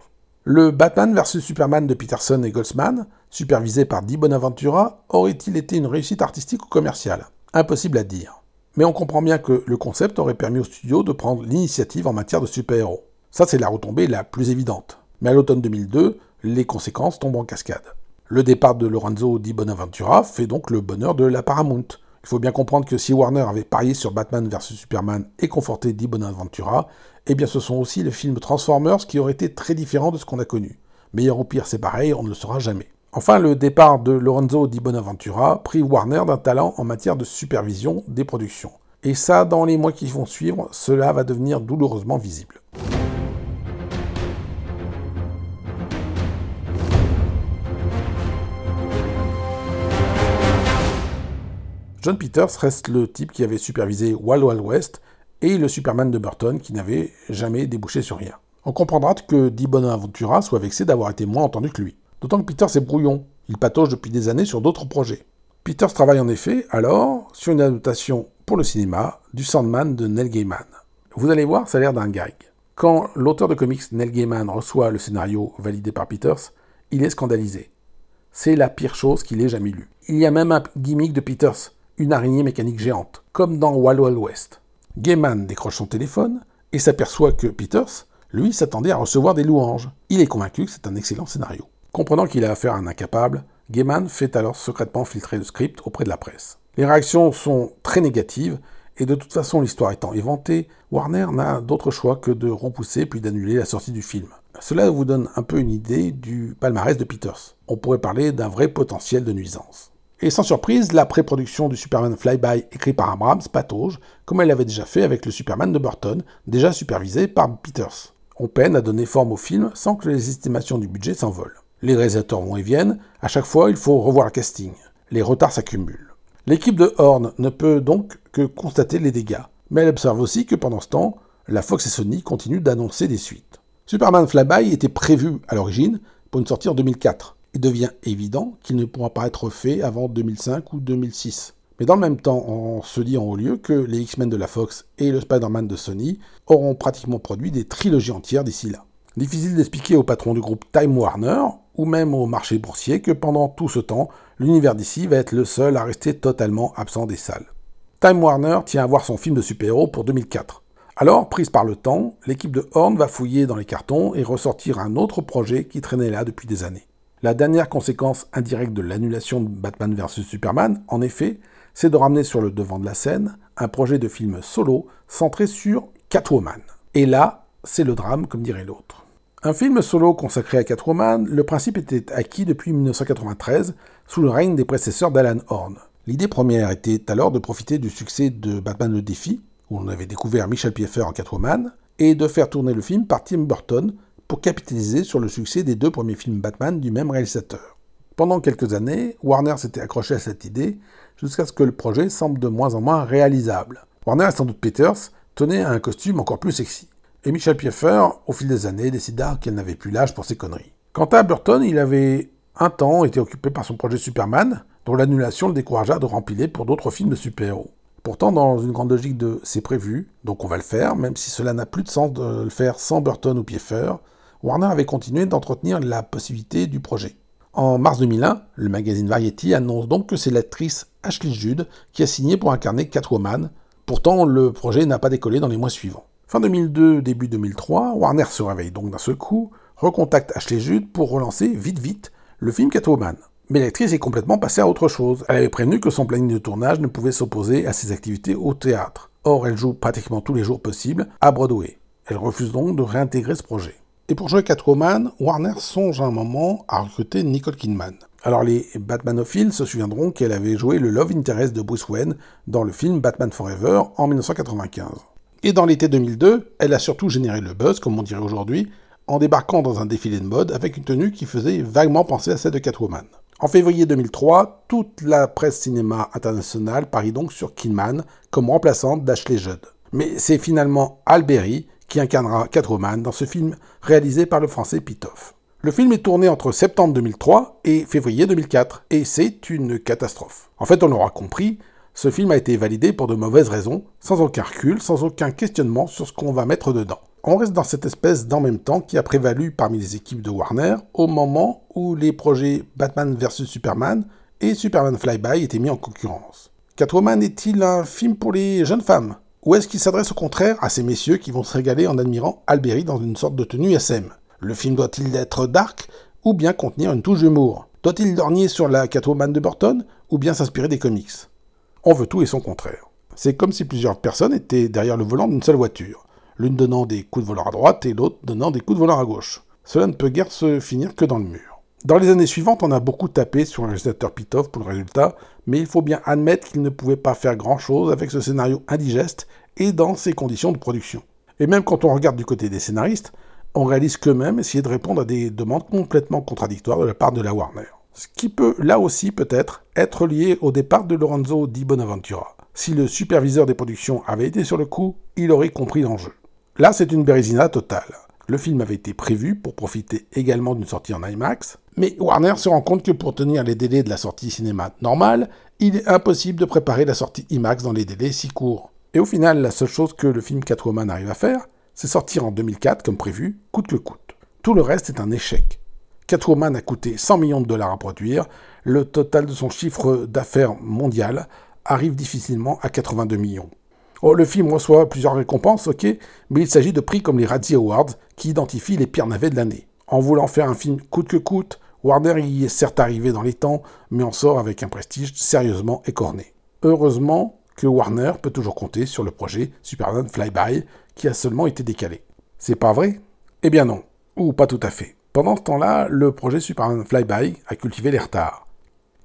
Le Batman vs Superman de Peterson et Goldsman, supervisé par Di Bonaventura, aurait-il été une réussite artistique ou commerciale? Impossible à dire. Mais on comprend bien que le concept aurait permis au studio de prendre l'initiative en matière de super-héros. Ça, c'est la retombée la plus évidente. Mais à l'automne 2002, les conséquences tombent en cascade. Le départ de Lorenzo Di Bonaventura fait donc le bonheur de la Paramount. Il faut bien comprendre que si Warner avait parié sur Batman vs Superman et conforté Di Bonaventura, eh bien ce sont aussi les films Transformers qui auraient été très différents de ce qu'on a connu. Meilleur ou pire, c'est pareil, on ne le saura jamais. Enfin, le départ de Lorenzo Di Bonaventura prit Warner d'un talent en matière de supervision des productions. Et ça, dans les mois qui vont suivre, cela va devenir douloureusement visible. John Peters reste le type qui avait supervisé Wild Wild West et le Superman de Burton qui n'avait jamais débouché sur rien. On comprendra que Di Bonaventura soit vexé d'avoir été moins entendu que lui. D'autant que Peters est brouillon, il patauge depuis des années sur d'autres projets. Peters travaille en effet alors sur une adaptation pour le cinéma du Sandman de Neil Gaiman. Vous allez voir, ça a l'air d'un gag. Quand l'auteur de comics Neil Gaiman reçoit le scénario validé par Peters, il est scandalisé. C'est la pire chose qu'il ait jamais lue. Il y a même un gimmick de Peters, une araignée mécanique géante, comme dans Wild Wild West. Gaiman décroche son téléphone et s'aperçoit que Peters, lui, s'attendait à recevoir des louanges. Il est convaincu que c'est un excellent scénario. Comprenant qu'il a affaire à un incapable, Gaiman fait alors secrètement filtrer le script auprès de la presse. Les réactions sont très négatives, et de toute façon l'histoire étant éventée, Warner n'a d'autre choix que de repousser puis d'annuler la sortie du film. Cela vous donne un peu une idée du palmarès de Peters. On pourrait parler d'un vrai potentiel de nuisance. Et sans surprise, la pré-production du Superman Flyby écrit par Abrams patauge, comme elle l'avait déjà fait avec le Superman de Burton, déjà supervisé par Peters. On peine à donner forme au film sans que les estimations du budget s'envolent. Les réalisateurs vont et viennent, à chaque fois il faut revoir le casting. Les retards s'accumulent. L'équipe de Horn ne peut donc que constater les dégâts, mais elle observe aussi que pendant ce temps, la Fox et Sony continuent d'annoncer des suites. Superman Flyby était prévu à l'origine pour une sortie en 2004. Il devient évident qu'il ne pourra pas être fait avant 2005 ou 2006. Mais dans le même temps, on se dit en haut lieu que les X-Men de la Fox et le Spider-Man de Sony auront pratiquement produit des trilogies entières d'ici là. Difficile d'expliquer au patron du groupe Time Warner ou même au marché boursier que pendant tout ce temps, l'univers d'ici va être le seul à rester totalement absent des salles. Time Warner tient à voir son film de super-héros pour 2004. Alors, prise par le temps, l'équipe de Horn va fouiller dans les cartons et ressortir un autre projet qui traînait là depuis des années. La dernière conséquence indirecte de l'annulation de Batman vs Superman, en effet, c'est de ramener sur le devant de la scène un projet de film solo centré sur Catwoman. Et là, c'est le drame, comme dirait l'autre. Un film solo consacré à Catwoman, le principe était acquis depuis 1993 sous le règne des prédécesseurs d'Alan Horn. L'idée première était alors de profiter du succès de Batman le Défi, où on avait découvert Michel Pfeiffer en Catwoman, et de faire tourner le film par Tim Burton pour capitaliser sur le succès des deux premiers films Batman du même réalisateur. Pendant quelques années, Warner s'était accroché à cette idée jusqu'à ce que le projet semble de moins en moins réalisable. Warner et sans doute Peters tenaient à un costume encore plus sexy et Michel Pfeiffer, au fil des années, décida qu'elle n'avait plus l'âge pour ses conneries. Quant à Burton, il avait un temps été occupé par son projet Superman, dont l'annulation le découragea de rempiler pour d'autres films de super-héros. Pourtant, dans une grande logique de c'est prévu, donc on va le faire, même si cela n'a plus de sens de le faire sans Burton ou Pfeiffer, Warner avait continué d'entretenir la possibilité du projet. En mars 2001, le magazine Variety annonce donc que c'est l'actrice Ashley Judd qui a signé pour incarner Catwoman. Pourtant, le projet n'a pas décollé dans les mois suivants. Fin 2002, début 2003, Warner se réveille donc d'un seul coup, recontacte Ashley Judd pour relancer vite vite le film Catwoman. Mais l'actrice est complètement passée à autre chose. Elle avait prévenu que son planning de tournage ne pouvait s'opposer à ses activités au théâtre. Or, elle joue pratiquement tous les jours possibles à Broadway. Elle refuse donc de réintégrer ce projet. Et pour jouer Catwoman, Warner songe un moment à recruter Nicole Kidman. Alors les Batmanophiles se souviendront qu'elle avait joué le love interest de Bruce Wayne dans le film Batman Forever en 1995. Et dans l'été 2002, elle a surtout généré le buzz, comme on dirait aujourd'hui, en débarquant dans un défilé de mode avec une tenue qui faisait vaguement penser à celle de Catwoman. En février 2003, toute la presse cinéma internationale parie donc sur Kidman comme remplaçante d'Ashley Judd. Mais c'est finalement Alberi qui incarnera Catwoman dans ce film réalisé par le français Pitoff. Le film est tourné entre septembre 2003 et février 2004, et c'est une catastrophe. En fait, on l'aura compris, ce film a été validé pour de mauvaises raisons, sans aucun recul, sans aucun questionnement sur ce qu'on va mettre dedans. On reste dans cette espèce d'en même temps qui a prévalu parmi les équipes de Warner au moment où les projets Batman vs Superman et Superman Flyby étaient mis en concurrence. Catwoman est-il un film pour les jeunes femmes? Ou est-ce qu'il s'adresse au contraire à ces messieurs qui vont se régaler en admirant Alberi dans une sorte de tenue SM Le film doit-il être dark ou bien contenir une touche d'humour? Doit-il dornier sur la Catwoman de Burton ou bien s'inspirer des comics? On veut tout et son contraire. C'est comme si plusieurs personnes étaient derrière le volant d'une seule voiture, l'une donnant des coups de volant à droite et l'autre donnant des coups de volant à gauche. Cela ne peut guère se finir que dans le mur. Dans les années suivantes, on a beaucoup tapé sur le réalisateur Pitoff pour le résultat, mais il faut bien admettre qu'il ne pouvait pas faire grand-chose avec ce scénario indigeste et dans ces conditions de production. Et même quand on regarde du côté des scénaristes, on réalise qu'eux-mêmes essayer de répondre à des demandes complètement contradictoires de la part de la Warner ce qui peut là aussi peut-être être lié au départ de Lorenzo di Bonaventura. Si le superviseur des productions avait été sur le coup, il aurait compris l'enjeu. Là, c'est une bérésina totale. Le film avait été prévu pour profiter également d'une sortie en IMAX, mais Warner se rend compte que pour tenir les délais de la sortie cinéma normale, il est impossible de préparer la sortie IMAX dans les délais si courts. Et au final, la seule chose que le film Catwoman arrive à faire, c'est sortir en 2004 comme prévu, coûte que coûte. Tout le reste est un échec. Catwoman a coûté 100 millions de dollars à produire, le total de son chiffre d'affaires mondial arrive difficilement à 82 millions. Oh, le film reçoit plusieurs récompenses, ok, mais il s'agit de prix comme les Razzie Awards qui identifient les pires navets de l'année. En voulant faire un film coûte que coûte, Warner y est certes arrivé dans les temps, mais en sort avec un prestige sérieusement écorné. Heureusement que Warner peut toujours compter sur le projet Superman Flyby qui a seulement été décalé. C'est pas vrai? Eh bien non, ou pas tout à fait. Pendant ce temps-là, le projet Superman Flyby a cultivé les retards.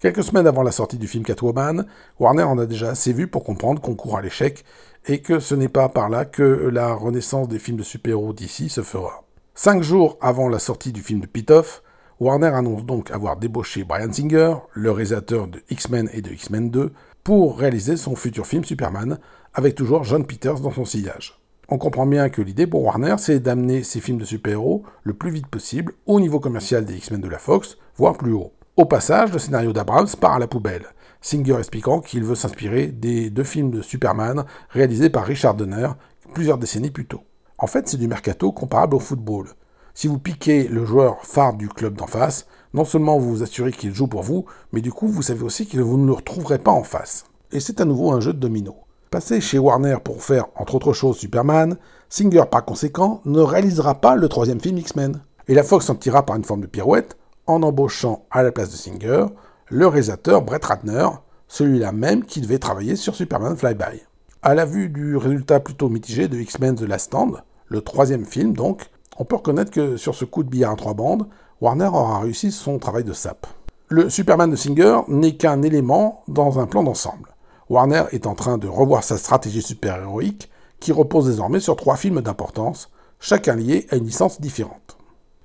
Quelques semaines avant la sortie du film Catwoman, Warner en a déjà assez vu pour comprendre qu'on court à l'échec et que ce n'est pas par là que la renaissance des films de super-héros d'ici se fera. Cinq jours avant la sortie du film de Pitoff, Warner annonce donc avoir débauché Brian Singer, le réalisateur de X-Men et de X-Men 2, pour réaliser son futur film Superman, avec toujours John Peters dans son sillage. On comprend bien que l'idée pour Warner, c'est d'amener ces films de super-héros le plus vite possible au niveau commercial des X-Men de la Fox, voire plus haut. Au passage, le scénario d'Abrams part à la poubelle, Singer expliquant qu'il veut s'inspirer des deux films de Superman réalisés par Richard Donner plusieurs décennies plus tôt. En fait, c'est du mercato comparable au football. Si vous piquez le joueur phare du club d'en face, non seulement vous vous assurez qu'il joue pour vous, mais du coup vous savez aussi que vous ne le retrouverez pas en face. Et c'est à nouveau un jeu de domino. Passé chez Warner pour faire, entre autres choses, Superman, Singer par conséquent ne réalisera pas le troisième film X-Men. Et la Fox s'en tirera par une forme de pirouette en embauchant à la place de Singer le réalisateur Brett Ratner, celui-là même qui devait travailler sur Superman Flyby. À la vue du résultat plutôt mitigé de X-Men The Last Stand, le troisième film donc, on peut reconnaître que sur ce coup de billard à trois bandes, Warner aura réussi son travail de sape. Le Superman de Singer n'est qu'un élément dans un plan d'ensemble. Warner est en train de revoir sa stratégie super-héroïque qui repose désormais sur trois films d'importance, chacun lié à une licence différente.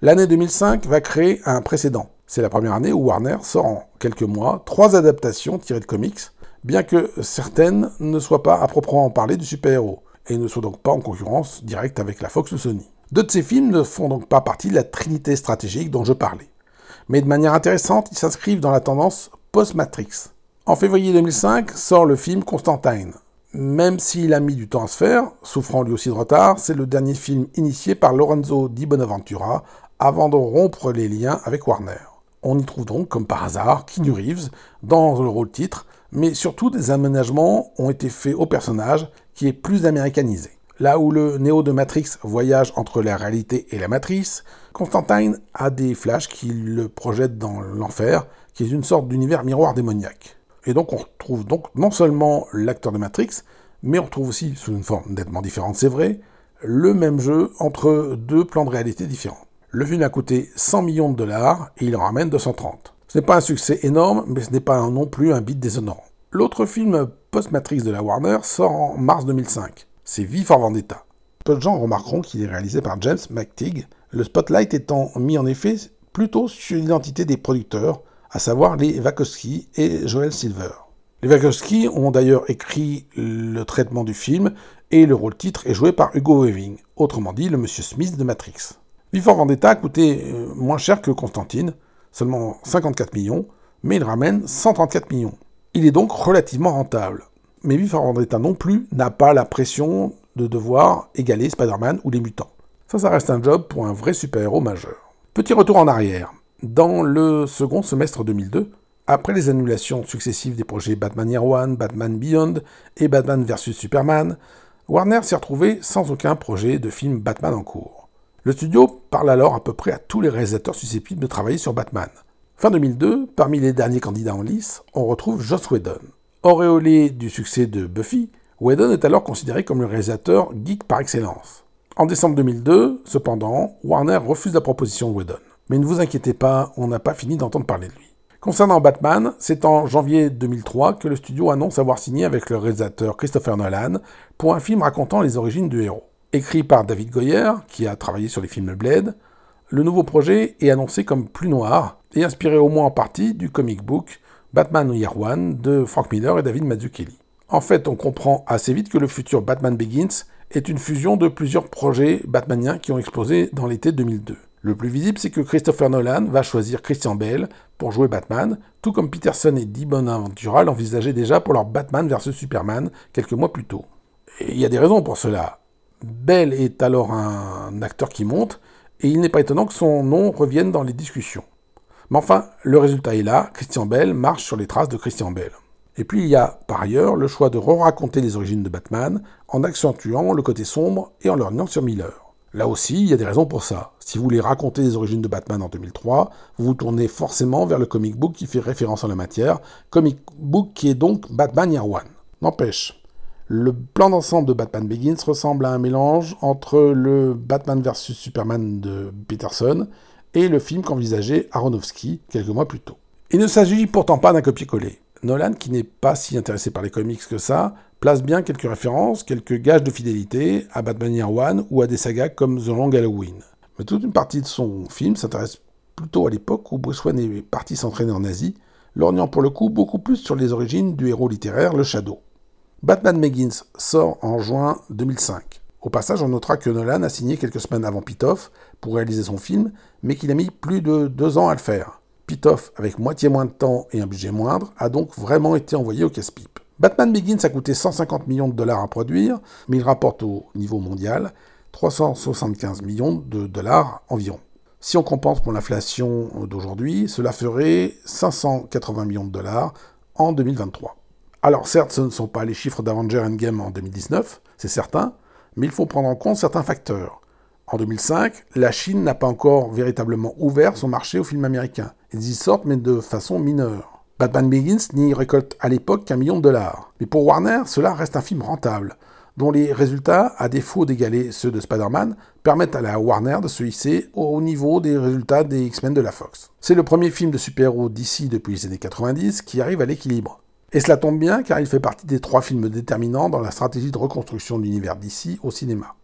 L'année 2005 va créer un précédent. C'est la première année où Warner sort en quelques mois trois adaptations tirées de comics, bien que certaines ne soient pas à proprement parler du super-héros, et ne soient donc pas en concurrence directe avec la Fox ou Sony. Deux de ces films ne font donc pas partie de la trinité stratégique dont je parlais. Mais de manière intéressante, ils s'inscrivent dans la tendance post-Matrix. En février 2005 sort le film Constantine, même s'il a mis du temps à se faire, souffrant lui aussi de retard, c'est le dernier film initié par Lorenzo Di Bonaventura avant de rompre les liens avec Warner. On y trouve donc, comme par hasard, Keanu Reeves dans le rôle titre, mais surtout des aménagements ont été faits au personnage qui est plus américanisé. Là où le Néo de Matrix voyage entre la réalité et la matrice, Constantine a des flashs qui le projettent dans l'enfer, qui est une sorte d'univers miroir démoniaque. Et donc on retrouve donc non seulement l'acteur de Matrix, mais on retrouve aussi, sous une forme nettement différente, c'est vrai, le même jeu entre deux plans de réalité différents. Le film a coûté 100 millions de dollars et il en ramène 230. Ce n'est pas un succès énorme, mais ce n'est pas non plus un beat déshonorant. L'autre film post-Matrix de la Warner sort en mars 2005. C'est V for Vendetta. Peu de gens remarqueront qu'il est réalisé par James McTigg, le spotlight étant mis en effet plutôt sur l'identité des producteurs, à savoir les Wachowski et Joel Silver. Les Wachowski ont d'ailleurs écrit le traitement du film et le rôle titre est joué par Hugo Weaving, autrement dit le Monsieur Smith de Matrix. Before Vendetta a coûté euh, moins cher que Constantine, seulement 54 millions, mais il ramène 134 millions. Il est donc relativement rentable. Mais Before Vendetta non plus n'a pas la pression de devoir égaler Spider-Man ou les mutants. Ça, ça reste un job pour un vrai super-héros majeur. Petit retour en arrière. Dans le second semestre 2002, après les annulations successives des projets Batman Year One, Batman Beyond et Batman vs Superman, Warner s'est retrouvé sans aucun projet de film Batman en cours. Le studio parle alors à peu près à tous les réalisateurs susceptibles de travailler sur Batman. Fin 2002, parmi les derniers candidats en lice, on retrouve Joss Whedon. Auréolé du succès de Buffy, Whedon est alors considéré comme le réalisateur geek par excellence. En décembre 2002, cependant, Warner refuse la proposition de Whedon. Mais ne vous inquiétez pas, on n'a pas fini d'entendre parler de lui. Concernant Batman, c'est en janvier 2003 que le studio annonce avoir signé avec le réalisateur Christopher Nolan pour un film racontant les origines du héros. Écrit par David Goyer, qui a travaillé sur les films Blade, le nouveau projet est annoncé comme plus noir et inspiré au moins en partie du comic book Batman Year One de Frank Miller et David Mazzucchelli. En fait, on comprend assez vite que le futur Batman Begins est une fusion de plusieurs projets batmaniens qui ont explosé dans l'été 2002. Le plus visible, c'est que Christopher Nolan va choisir Christian Bale pour jouer Batman, tout comme Peterson et Di Bonaventura l'envisageaient déjà pour leur Batman vs Superman quelques mois plus tôt. Et il y a des raisons pour cela. Bale est alors un acteur qui monte, et il n'est pas étonnant que son nom revienne dans les discussions. Mais enfin, le résultat est là, Christian Bale marche sur les traces de Christian Bale. Et puis il y a par ailleurs le choix de re-raconter les origines de Batman en accentuant le côté sombre et en lorgnant sur Miller. Là aussi, il y a des raisons pour ça. Si vous voulez raconter les origines de Batman en 2003, vous vous tournez forcément vers le comic book qui fait référence en la matière, comic book qui est donc Batman Year One. N'empêche, le plan d'ensemble de Batman Begins ressemble à un mélange entre le Batman vs Superman de Peterson et le film qu'envisageait Aronofsky quelques mois plus tôt. Il ne s'agit pourtant pas d'un copier-coller. Nolan, qui n'est pas si intéressé par les comics que ça, place bien quelques références, quelques gages de fidélité à Batman Year One ou à des sagas comme The Long Halloween. Mais toute une partie de son film s'intéresse plutôt à l'époque où Bruce Wayne est parti s'entraîner en Asie, lorgnant pour le coup beaucoup plus sur les origines du héros littéraire, le Shadow. Batman Begins sort en juin 2005. Au passage, on notera que Nolan a signé quelques semaines avant Pitoff pour réaliser son film, mais qu'il a mis plus de deux ans à le faire. Pitoff, avec moitié moins de temps et un budget moindre, a donc vraiment été envoyé au casse-pipe. Batman Begins a coûté 150 millions de dollars à produire, mais il rapporte au niveau mondial 375 millions de dollars environ. Si on compense pour l'inflation d'aujourd'hui, cela ferait 580 millions de dollars en 2023. Alors certes, ce ne sont pas les chiffres d'Avenger Endgame en 2019, c'est certain, mais il faut prendre en compte certains facteurs. En 2005, la Chine n'a pas encore véritablement ouvert son marché au film américain. Ils y sortent, mais de façon mineure. Batman Begins n'y récolte à l'époque qu'un million de dollars. Mais pour Warner, cela reste un film rentable, dont les résultats, à défaut d'égaler ceux de Spider-Man, permettent à la Warner de se hisser au niveau des résultats des X-Men de la Fox. C'est le premier film de super-héros d'ici depuis les années 90 qui arrive à l'équilibre. Et cela tombe bien car il fait partie des trois films déterminants dans la stratégie de reconstruction de l'univers d'ici au cinéma.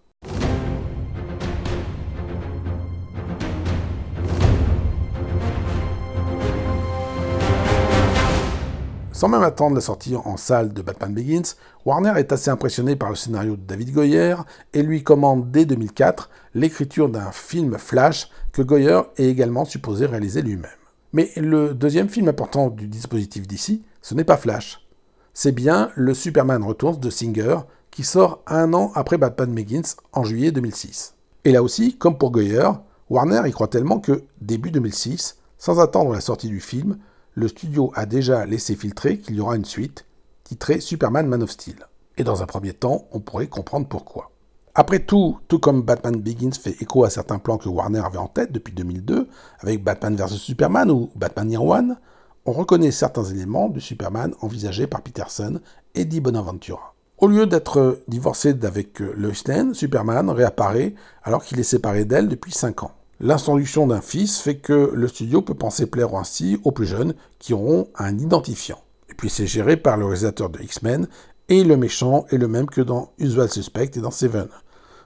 Sans même attendre la sortie en salle de Batman Begins, Warner est assez impressionné par le scénario de David Goyer et lui commande dès 2004 l'écriture d'un film Flash que Goyer est également supposé réaliser lui-même. Mais le deuxième film important du dispositif d'ici, ce n'est pas Flash. C'est bien le Superman Returns de Singer qui sort un an après Batman Begins en juillet 2006. Et là aussi, comme pour Goyer, Warner y croit tellement que, début 2006, sans attendre la sortie du film, le studio a déjà laissé filtrer qu'il y aura une suite, titrée Superman Man of Steel. Et dans un premier temps, on pourrait comprendre pourquoi. Après tout, tout comme Batman Begins fait écho à certains plans que Warner avait en tête depuis 2002, avec Batman vs Superman ou Batman Year One, on reconnaît certains éléments du Superman envisagé par Peterson et Di Bonaventura. Au lieu d'être divorcé d'avec Lois Lane, Superman réapparaît alors qu'il est séparé d'elle depuis 5 ans. L'introduction d'un fils fait que le studio peut penser plaire ainsi aux plus jeunes qui auront un identifiant. Et puis c'est géré par le réalisateur de X-Men et le méchant est le même que dans Usual Suspect et dans Seven.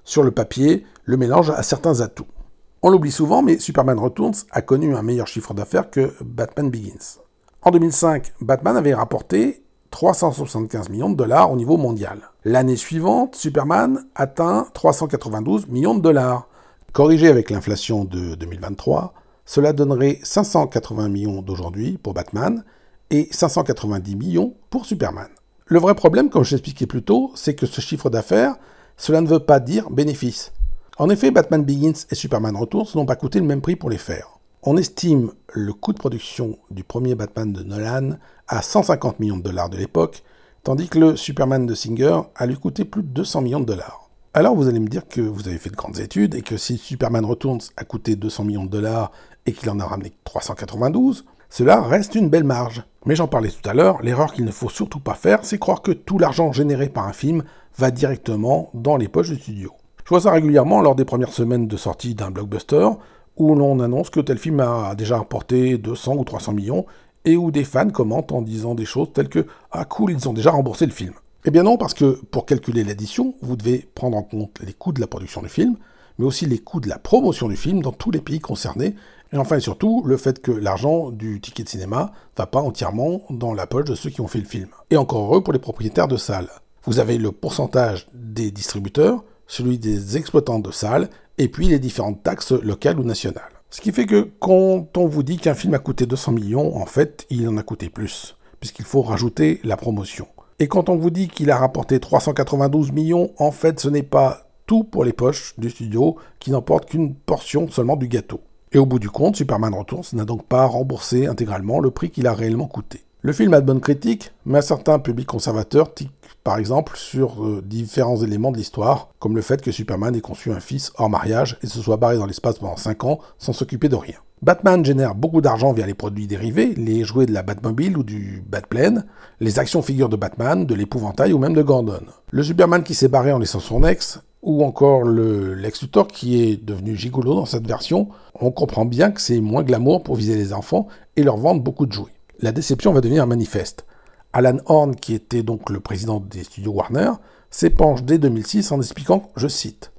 Sur le papier, le mélange a certains atouts. On l'oublie souvent, mais Superman Returns a connu un meilleur chiffre d'affaires que Batman Begins. En 2005, Batman avait rapporté 375 millions de dollars au niveau mondial. L'année suivante, Superman atteint 392 millions de dollars. Corrigé avec l'inflation de 2023, cela donnerait 580 millions d'aujourd'hui pour Batman et 590 millions pour Superman. Le vrai problème, comme je l'expliquais plus tôt, c'est que ce chiffre d'affaires, cela ne veut pas dire bénéfice. En effet, Batman Begins et Superman Returns n'ont pas coûté le même prix pour les faire. On estime le coût de production du premier Batman de Nolan à 150 millions de dollars de l'époque, tandis que le Superman de Singer a lui coûté plus de 200 millions de dollars. Alors vous allez me dire que vous avez fait de grandes études et que si Superman Returns a coûté 200 millions de dollars et qu'il en a ramené 392, cela reste une belle marge. Mais j'en parlais tout à l'heure, l'erreur qu'il ne faut surtout pas faire, c'est croire que tout l'argent généré par un film va directement dans les poches du studio. Je vois ça régulièrement lors des premières semaines de sortie d'un blockbuster, où l'on annonce que tel film a déjà rapporté 200 ou 300 millions, et où des fans commentent en disant des choses telles que Ah cool, ils ont déjà remboursé le film. Eh bien non, parce que pour calculer l'addition, vous devez prendre en compte les coûts de la production du film, mais aussi les coûts de la promotion du film dans tous les pays concernés, et enfin et surtout le fait que l'argent du ticket de cinéma va pas entièrement dans la poche de ceux qui ont fait le film. Et encore heureux pour les propriétaires de salles. Vous avez le pourcentage des distributeurs, celui des exploitants de salles, et puis les différentes taxes locales ou nationales. Ce qui fait que quand on vous dit qu'un film a coûté 200 millions, en fait, il en a coûté plus, puisqu'il faut rajouter la promotion. Et quand on vous dit qu'il a rapporté 392 millions, en fait, ce n'est pas tout pour les poches du studio qui n'emporte qu'une portion seulement du gâteau. Et au bout du compte, Superman Returns n'a donc pas remboursé intégralement le prix qu'il a réellement coûté. Le film a de bonnes critiques, mais un certain public conservateur tique par exemple sur euh, différents éléments de l'histoire, comme le fait que Superman ait conçu un fils hors mariage et se soit barré dans l'espace pendant 5 ans sans s'occuper de rien. Batman génère beaucoup d'argent via les produits dérivés, les jouets de la Batmobile ou du Batplane, les actions figures de Batman, de l'épouvantail ou même de Gordon. Le Superman qui s'est barré en laissant son ex, ou encore le Lex Luthor qui est devenu gigolo dans cette version, on comprend bien que c'est moins glamour pour viser les enfants et leur vendre beaucoup de jouets. La déception va devenir manifeste. Alan Horn, qui était donc le président des studios Warner, s'épanche dès 2006 en expliquant, je cite,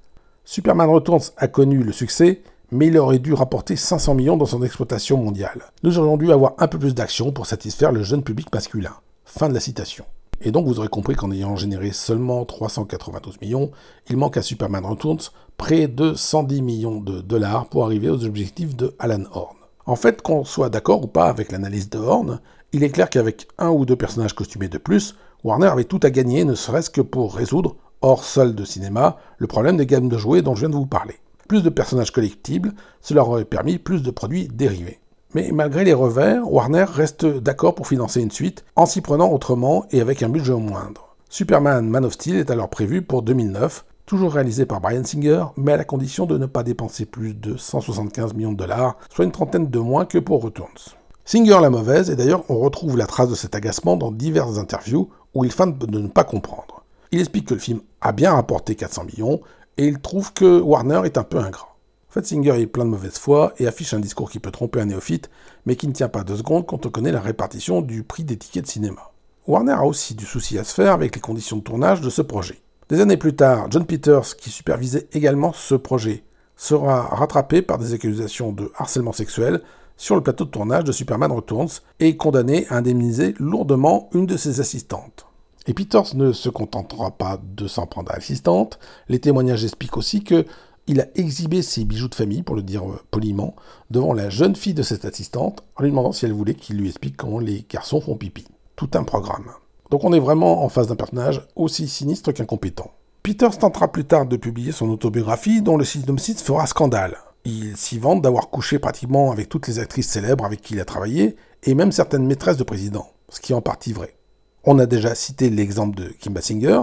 Superman Returns a connu le succès, mais il aurait dû rapporter 500 millions dans son exploitation mondiale. Nous aurions dû avoir un peu plus d'action pour satisfaire le jeune public masculin. Fin de la citation. Et donc vous aurez compris qu'en ayant généré seulement 392 millions, il manque à Superman Returns près de 110 millions de dollars pour arriver aux objectifs de Alan Horn. En fait, qu'on soit d'accord ou pas avec l'analyse de Horn, il est clair qu'avec un ou deux personnages costumés de plus, Warner avait tout à gagner, ne serait-ce que pour résoudre, hors sol de cinéma, le problème des gammes de jouets dont je viens de vous parler. Plus de personnages collectibles, cela aurait permis plus de produits dérivés. Mais malgré les revers, Warner reste d'accord pour financer une suite, en s'y prenant autrement et avec un budget moindre. Superman Man of Steel est alors prévu pour 2009, toujours réalisé par Brian Singer, mais à la condition de ne pas dépenser plus de 175 millions de dollars, soit une trentaine de moins que pour Returns. Singer la mauvaise, et d'ailleurs on retrouve la trace de cet agacement dans diverses interviews où il feint de ne pas comprendre. Il explique que le film a bien rapporté 400 millions, et il trouve que Warner est un peu ingrat. En fait, Singer est plein de mauvaise foi et affiche un discours qui peut tromper un néophyte, mais qui ne tient pas deux secondes quand on connaît la répartition du prix des tickets de cinéma. Warner a aussi du souci à se faire avec les conditions de tournage de ce projet. Des années plus tard, John Peters, qui supervisait également ce projet, sera rattrapé par des accusations de harcèlement sexuel sur le plateau de tournage de Superman Returns et condamné à indemniser lourdement une de ses assistantes. Et Peters ne se contentera pas de s'en prendre à l'assistante. Les témoignages expliquent aussi que il a exhibé ses bijoux de famille, pour le dire euh, poliment, devant la jeune fille de cette assistante, en lui demandant si elle voulait qu'il lui explique comment les garçons font pipi. Tout un programme. Donc on est vraiment en face d'un personnage aussi sinistre qu'incompétent. Peters tentera plus tard de publier son autobiographie, dont le synopsis fera scandale. Il s'y vante d'avoir couché pratiquement avec toutes les actrices célèbres avec qui il a travaillé, et même certaines maîtresses de président, ce qui est en partie vrai. On a déjà cité l'exemple de Kim Basinger,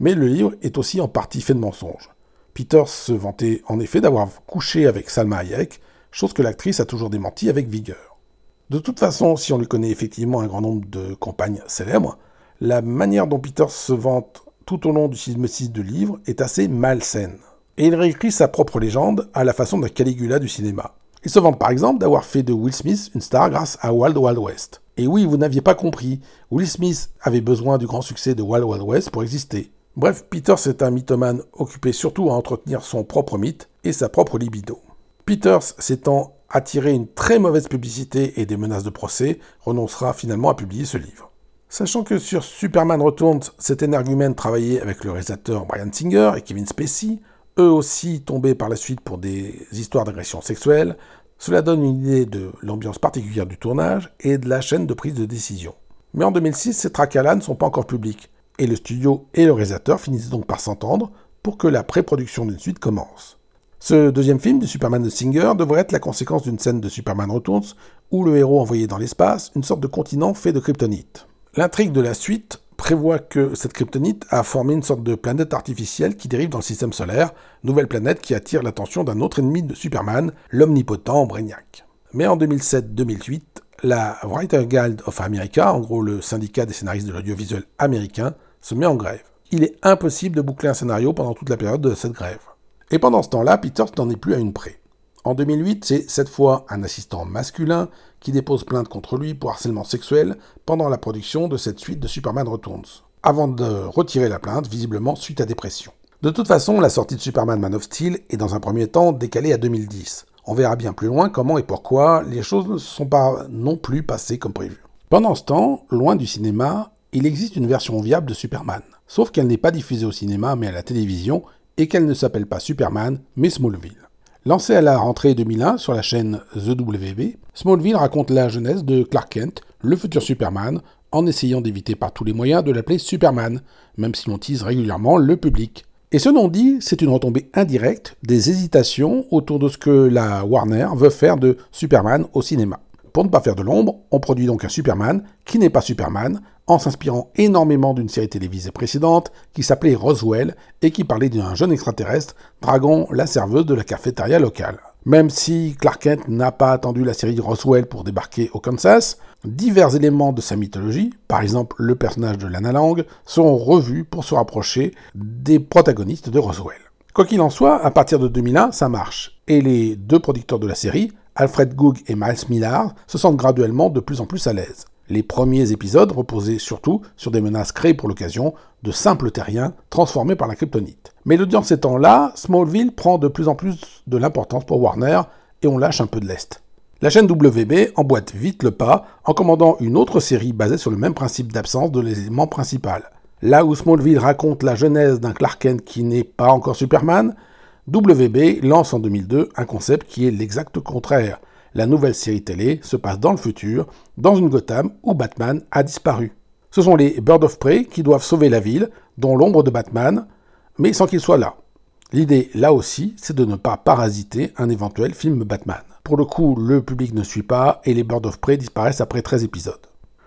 mais le livre est aussi en partie fait de mensonges. Peters se vantait en effet d'avoir couché avec Salma Hayek, chose que l'actrice a toujours démenti avec vigueur. De toute façon, si on lui connaît effectivement un grand nombre de compagnes célèbres, la manière dont Peters se vante tout au long du 6 de livre est assez malsaine et il réécrit sa propre légende à la façon d'un Caligula du cinéma. Il se vante par exemple d'avoir fait de Will Smith une star grâce à Wild Wild West. Et oui, vous n'aviez pas compris, Will Smith avait besoin du grand succès de Wild Wild West pour exister. Bref, Peters est un mythomane occupé surtout à entretenir son propre mythe et sa propre libido. Peters, s'étant attiré une très mauvaise publicité et des menaces de procès, renoncera finalement à publier ce livre. Sachant que sur Superman Returns, cet énergumène travaillait avec le réalisateur Brian Singer et Kevin Spacey, eux aussi tombés par la suite pour des histoires d'agression sexuelle, cela donne une idée de l'ambiance particulière du tournage et de la chaîne de prise de décision. Mais en 2006, ces tracas ne sont pas encore publics, et le studio et le réalisateur finissent donc par s'entendre pour que la pré-production d'une suite commence. Ce deuxième film de Superman de Singer devrait être la conséquence d'une scène de Superman Returns où le héros envoyé dans l'espace une sorte de continent fait de kryptonite. L'intrigue de la suite prévoit que cette kryptonite a formé une sorte de planète artificielle qui dérive dans le système solaire, nouvelle planète qui attire l'attention d'un autre ennemi de Superman, l'omnipotent Brainiac. Mais en 2007-2008, la Writer Guild of America, en gros le syndicat des scénaristes de l'audiovisuel américain, se met en grève. Il est impossible de boucler un scénario pendant toute la période de cette grève. Et pendant ce temps-là, Peters n'en est plus à une près. En 2008, c'est cette fois un assistant masculin qui dépose plainte contre lui pour harcèlement sexuel pendant la production de cette suite de Superman Returns, avant de retirer la plainte, visiblement suite à des pressions. De toute façon, la sortie de Superman Man of Steel est dans un premier temps décalée à 2010. On verra bien plus loin comment et pourquoi les choses ne sont pas non plus passées comme prévu. Pendant ce temps, loin du cinéma, il existe une version viable de Superman, sauf qu'elle n'est pas diffusée au cinéma mais à la télévision et qu'elle ne s'appelle pas Superman mais Smallville. Lancée à la rentrée 2001 sur la chaîne The WB, Smallville raconte la jeunesse de Clark Kent, le futur Superman, en essayant d'éviter par tous les moyens de l'appeler Superman, même si l'on tease régulièrement le public. Et ce non-dit, c'est une retombée indirecte des hésitations autour de ce que la Warner veut faire de Superman au cinéma. Pour ne pas faire de l'ombre, on produit donc un Superman qui n'est pas Superman, en s'inspirant énormément d'une série télévisée précédente qui s'appelait Roswell et qui parlait d'un jeune extraterrestre draguant la serveuse de la cafétéria locale. Même si Clark Kent n'a pas attendu la série Roswell pour débarquer au Kansas, divers éléments de sa mythologie, par exemple le personnage de Lana Lang, sont revus pour se rapprocher des protagonistes de Roswell. Quoi qu'il en soit, à partir de 2001, ça marche, et les deux producteurs de la série, Alfred Goog et Miles Millard, se sentent graduellement de plus en plus à l'aise. Les premiers épisodes reposaient surtout sur des menaces créées pour l'occasion de simples terriens transformés par la kryptonite. Mais l'audience étant là, Smallville prend de plus en plus de l'importance pour Warner et on lâche un peu de l'Est. La chaîne WB emboîte vite le pas en commandant une autre série basée sur le même principe d'absence de l'élément principal. Là où Smallville raconte la genèse d'un Clark Kent qui n'est pas encore Superman, WB lance en 2002 un concept qui est l'exact contraire, la nouvelle série télé se passe dans le futur, dans une Gotham où Batman a disparu. Ce sont les Birds of Prey qui doivent sauver la ville, dont l'ombre de Batman, mais sans qu'il soit là. L'idée, là aussi, c'est de ne pas parasiter un éventuel film Batman. Pour le coup, le public ne suit pas et les Birds of Prey disparaissent après 13 épisodes.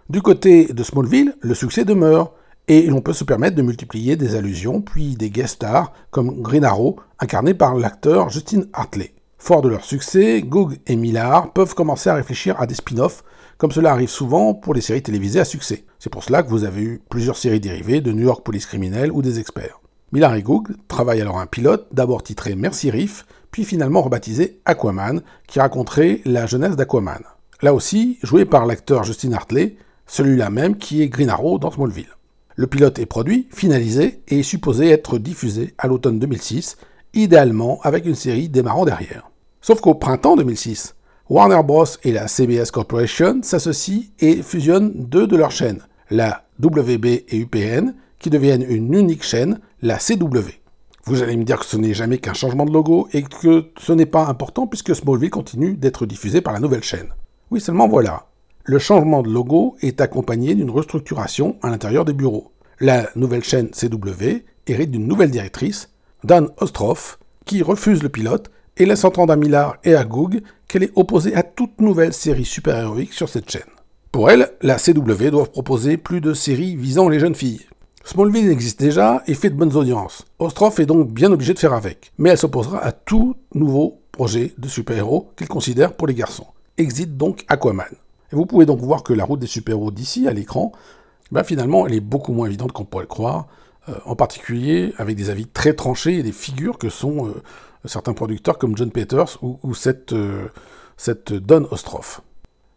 Du côté de Smallville, le succès demeure, et l'on peut se permettre de multiplier des allusions, puis des guest stars, comme Green Arrow, incarné par l'acteur Justin Hartley. Fort de leur succès, Goog et Millard peuvent commencer à réfléchir à des spin-offs, comme cela arrive souvent pour les séries télévisées à succès. C'est pour cela que vous avez eu plusieurs séries dérivées de New York Police Criminelle ou des experts. Millard et Goog travaillent alors un pilote, d'abord titré Mercy Reef, puis finalement rebaptisé Aquaman, qui raconterait la jeunesse d'Aquaman. Là aussi, joué par l'acteur Justin Hartley, celui-là même qui est Green Arrow dans Smallville. Le pilote est produit, finalisé et est supposé être diffusé à l'automne 2006, idéalement avec une série démarrant derrière. Sauf qu'au printemps 2006, Warner Bros. et la CBS Corporation s'associent et fusionnent deux de leurs chaînes, la WB et UPN, qui deviennent une unique chaîne, la CW. Vous allez me dire que ce n'est jamais qu'un changement de logo et que ce n'est pas important puisque Smallville continue d'être diffusé par la nouvelle chaîne. Oui, seulement voilà. Le changement de logo est accompagné d'une restructuration à l'intérieur des bureaux. La nouvelle chaîne CW hérite d'une nouvelle directrice, Dan Ostroff, qui refuse le pilote et laisse entendre à Millard et à Goog qu'elle est opposée à toute nouvelle série super-héroïque sur cette chaîne. Pour elle, la CW doit proposer plus de séries visant les jeunes filles. Smallville existe déjà et fait de bonnes audiences. Ostroff est donc bien obligé de faire avec, mais elle s'opposera à tout nouveau projet de super-héros qu'elle considère pour les garçons. Exit donc Aquaman. Et vous pouvez donc voir que la route des super-héros d'ici à l'écran, ben finalement, elle est beaucoup moins évidente qu'on pourrait le croire, euh, en particulier avec des avis très tranchés et des figures que sont euh, certains producteurs comme John Peters ou, cette, euh, cette Don Ostroff.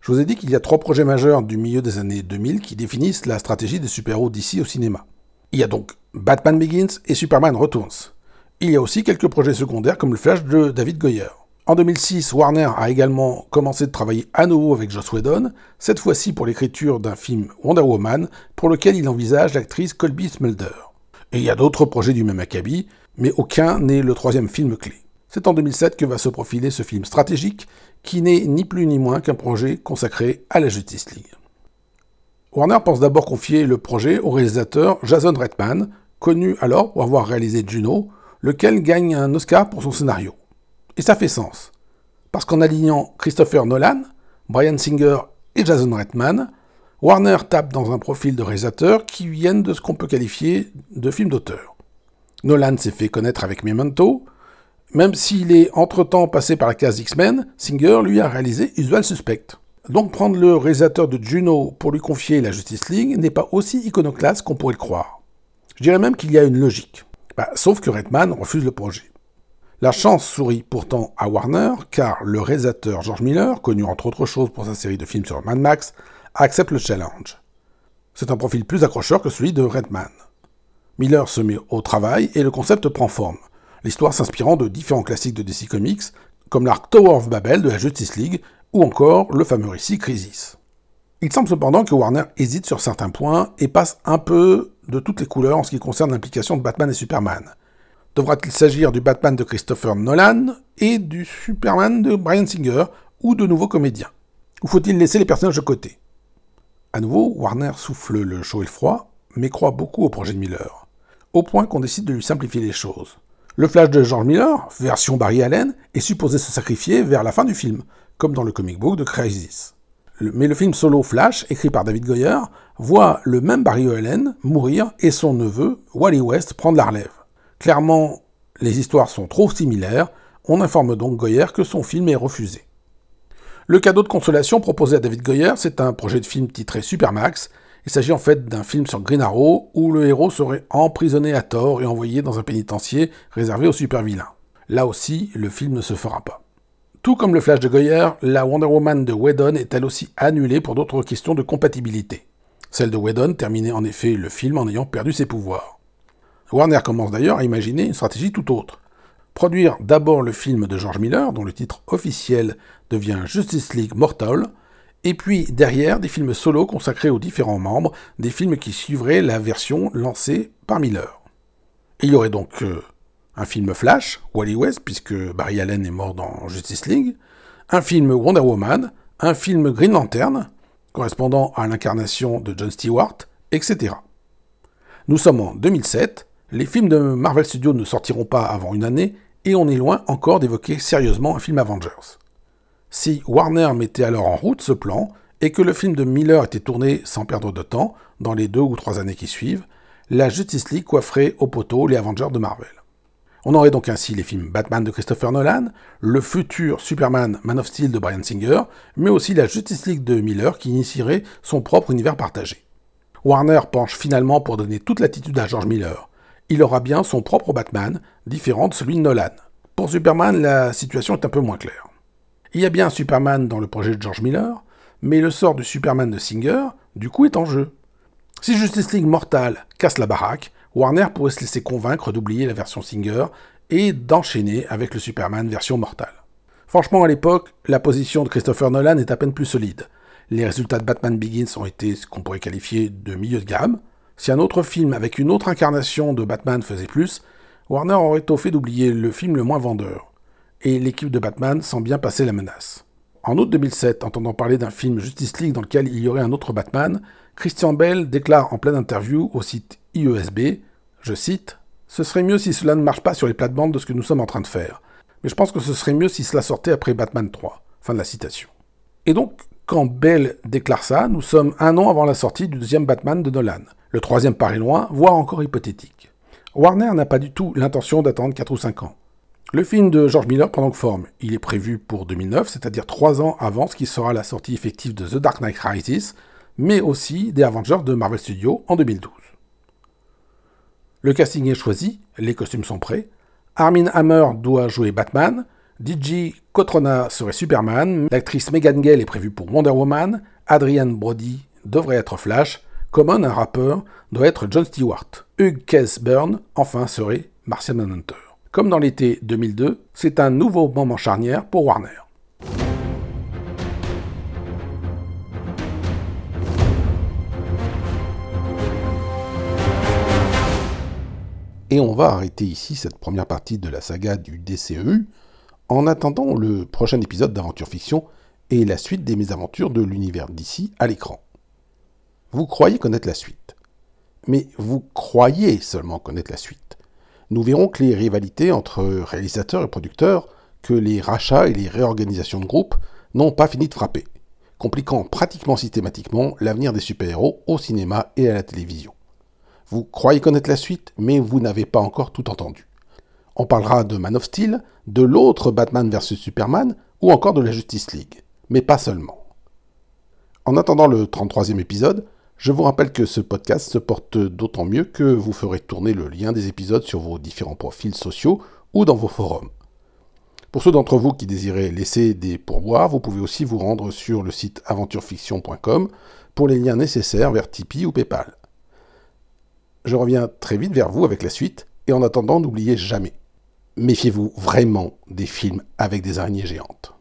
Je vous ai dit qu'il y a trois projets majeurs du milieu des années 2000 qui définissent la stratégie des super-héros d'ici au cinéma. Il y a donc Batman Begins et Superman Returns. Il y a aussi quelques projets secondaires comme le Flash de David Goyer. En 2006, Warner a également commencé de travailler à nouveau avec Joss Whedon, cette fois-ci pour l'écriture d'un film Wonder Woman, pour lequel il envisage l'actrice Colby Smelder. Et il y a d'autres projets du même acabit, mais aucun n'est le troisième film clé. C'est en 2007 que va se profiler ce film stratégique, qui n'est ni plus ni moins qu'un projet consacré à la Justice League. Warner pense d'abord confier le projet au réalisateur Jason Reitman, connu alors pour avoir réalisé Juno, lequel gagne un Oscar pour son scénario. Et ça fait sens, parce qu'en alignant Christopher Nolan, Brian Singer et Jason Reitman, Warner tape dans un profil de réalisateurs qui viennent de ce qu'on peut qualifier de film d'auteur. Nolan s'est fait connaître avec Memento. Même s'il est entre-temps passé par la case X-Men, Singer lui a réalisé Usual Suspect. Donc prendre le réalisateur de Juno pour lui confier la Justice League n'est pas aussi iconoclaste qu'on pourrait le croire. Je dirais même qu'il y a une logique. Bah, sauf que Redman refuse le projet. La chance sourit pourtant à Warner, car le réalisateur George Miller, connu entre autres choses pour sa série de films sur Mad Max, accepte le challenge. C'est un profil plus accrocheur que celui de Redman. Miller se met au travail et le concept prend forme, l'histoire s'inspirant de différents classiques de DC Comics, comme l'arc Tower of Babel de la Justice League, ou encore le fameux récit Crisis. Il semble cependant que Warner hésite sur certains points et passe un peu de toutes les couleurs en ce qui concerne l'implication de Batman et Superman. Devra-t-il s'agir du Batman de Christopher Nolan et du Superman de Brian Singer ou de nouveaux comédiens Ou faut-il laisser les personnages de côté? À nouveau, Warner souffle le chaud et le froid, mais croit beaucoup au projet de Miller, au point qu'on décide de lui simplifier les choses. Le Flash de George Miller, version Barry Allen, est supposé se sacrifier vers la fin du film, comme dans le comic book de Crisis. Mais le film solo Flash, écrit par David Goyer, voit le même Barry Allen mourir et son neveu, Wally West, prendre la relève. Clairement, les histoires sont trop similaires, on informe donc Goyer que son film est refusé. Le cadeau de consolation proposé à David Goyer, c'est un projet de film titré Supermax. Il s'agit en fait d'un film sur Green Arrow où le héros serait emprisonné à tort et envoyé dans un pénitencier réservé aux super-vilains. Là aussi, le film ne se fera pas. Tout comme le Flash de Goyer, la Wonder Woman de Whedon est elle aussi annulée pour d'autres questions de compatibilité. Celle de Whedon terminait en effet le film en ayant perdu ses pouvoirs. Warner commence d'ailleurs à imaginer une stratégie tout autre. Produire d'abord le film de George Miller, dont le titre officiel devient Justice League Mortal, et puis derrière des films solo consacrés aux différents membres, des films qui suivraient la version lancée par Miller. il y aurait donc euh, un film Flash, Wally West, puisque Barry Allen est mort dans Justice League, un film Wonder Woman, un film Green Lantern, correspondant à l'incarnation de John Stewart, etc. Nous sommes en 2007, les films de Marvel Studios ne sortiront pas avant une année, et on est loin encore d'évoquer sérieusement un film Avengers. Si Warner mettait alors en route ce plan, et que le film de Miller était tourné sans perdre de temps, dans les deux ou trois années qui suivent, la Justice League coifferait au poteau les Avengers de Marvel. On aurait donc ainsi les films Batman de Christopher Nolan, le futur Superman Man of Steel de Brian Singer, mais aussi la Justice League de Miller qui initierait son propre univers partagé. Warner penche finalement pour donner toute l'attitude à George Miller. Il aura bien son propre Batman, différent de celui de Nolan. Pour Superman, la situation est un peu moins claire. Il y a bien un Superman dans le projet de George Miller, mais le sort du Superman de Singer, du coup, est en jeu. Si Justice League Mortal casse la baraque, Warner pourrait se laisser convaincre d'oublier la version Singer et d'enchaîner avec le Superman version mortale. Franchement, à l'époque, la position de Christopher Nolan est à peine plus solide. Les résultats de Batman Begins ont été ce qu'on pourrait qualifier de milieu de gamme. Si un autre film avec une autre incarnation de Batman faisait plus, Warner aurait tôt fait d'oublier le film le moins vendeur. Et l'équipe de Batman sent bien passer la menace. En août 2007, entendant parler d'un film Justice League dans lequel il y aurait un autre Batman, Christian Bell déclare en pleine interview au site IESB, je cite, Ce serait mieux si cela ne marche pas sur les plates-bandes de ce que nous sommes en train de faire. Mais je pense que ce serait mieux si cela sortait après Batman 3. Fin de la citation. Et donc, quand Bell déclare ça, nous sommes un an avant la sortie du deuxième Batman de Nolan. Le troisième paraît loin, voire encore hypothétique. Warner n'a pas du tout l'intention d'attendre 4 ou 5 ans. Le film de George Miller prend donc forme. Il est prévu pour 2009, c'est-à-dire 3 ans avant ce qui sera la sortie effective de The Dark Knight Rises, mais aussi des Avengers de Marvel Studios en 2012. Le casting est choisi, les costumes sont prêts. Armin Hammer doit jouer Batman, DJ Kotrona serait Superman, l'actrice Megan Gale est prévue pour Wonder Woman, Adrian Brody devrait être Flash, Common, un rappeur, doit être John Stewart, Hugh Burn, enfin, serait Martian Manhunter. Comme dans l'été 2002, c'est un nouveau moment charnière pour Warner. Et on va arrêter ici cette première partie de la saga du DCEU, en attendant le prochain épisode d'Aventure Fiction et la suite des mésaventures de l'univers d'ici à l'écran. Vous croyez connaître la suite. Mais vous croyez seulement connaître la suite. Nous verrons que les rivalités entre réalisateurs et producteurs, que les rachats et les réorganisations de groupes n'ont pas fini de frapper, compliquant pratiquement systématiquement l'avenir des super-héros au cinéma et à la télévision. Vous croyez connaître la suite, mais vous n'avez pas encore tout entendu. On parlera de Man of Steel, de l'autre Batman vs Superman, ou encore de la Justice League. Mais pas seulement. En attendant le 33e épisode, je vous rappelle que ce podcast se porte d'autant mieux que vous ferez tourner le lien des épisodes sur vos différents profils sociaux ou dans vos forums. Pour ceux d'entre vous qui désirez laisser des pourboires, vous pouvez aussi vous rendre sur le site aventurefiction.com pour les liens nécessaires vers Tipeee ou PayPal. Je reviens très vite vers vous avec la suite, et en attendant, n'oubliez jamais, méfiez-vous vraiment des films avec des araignées géantes.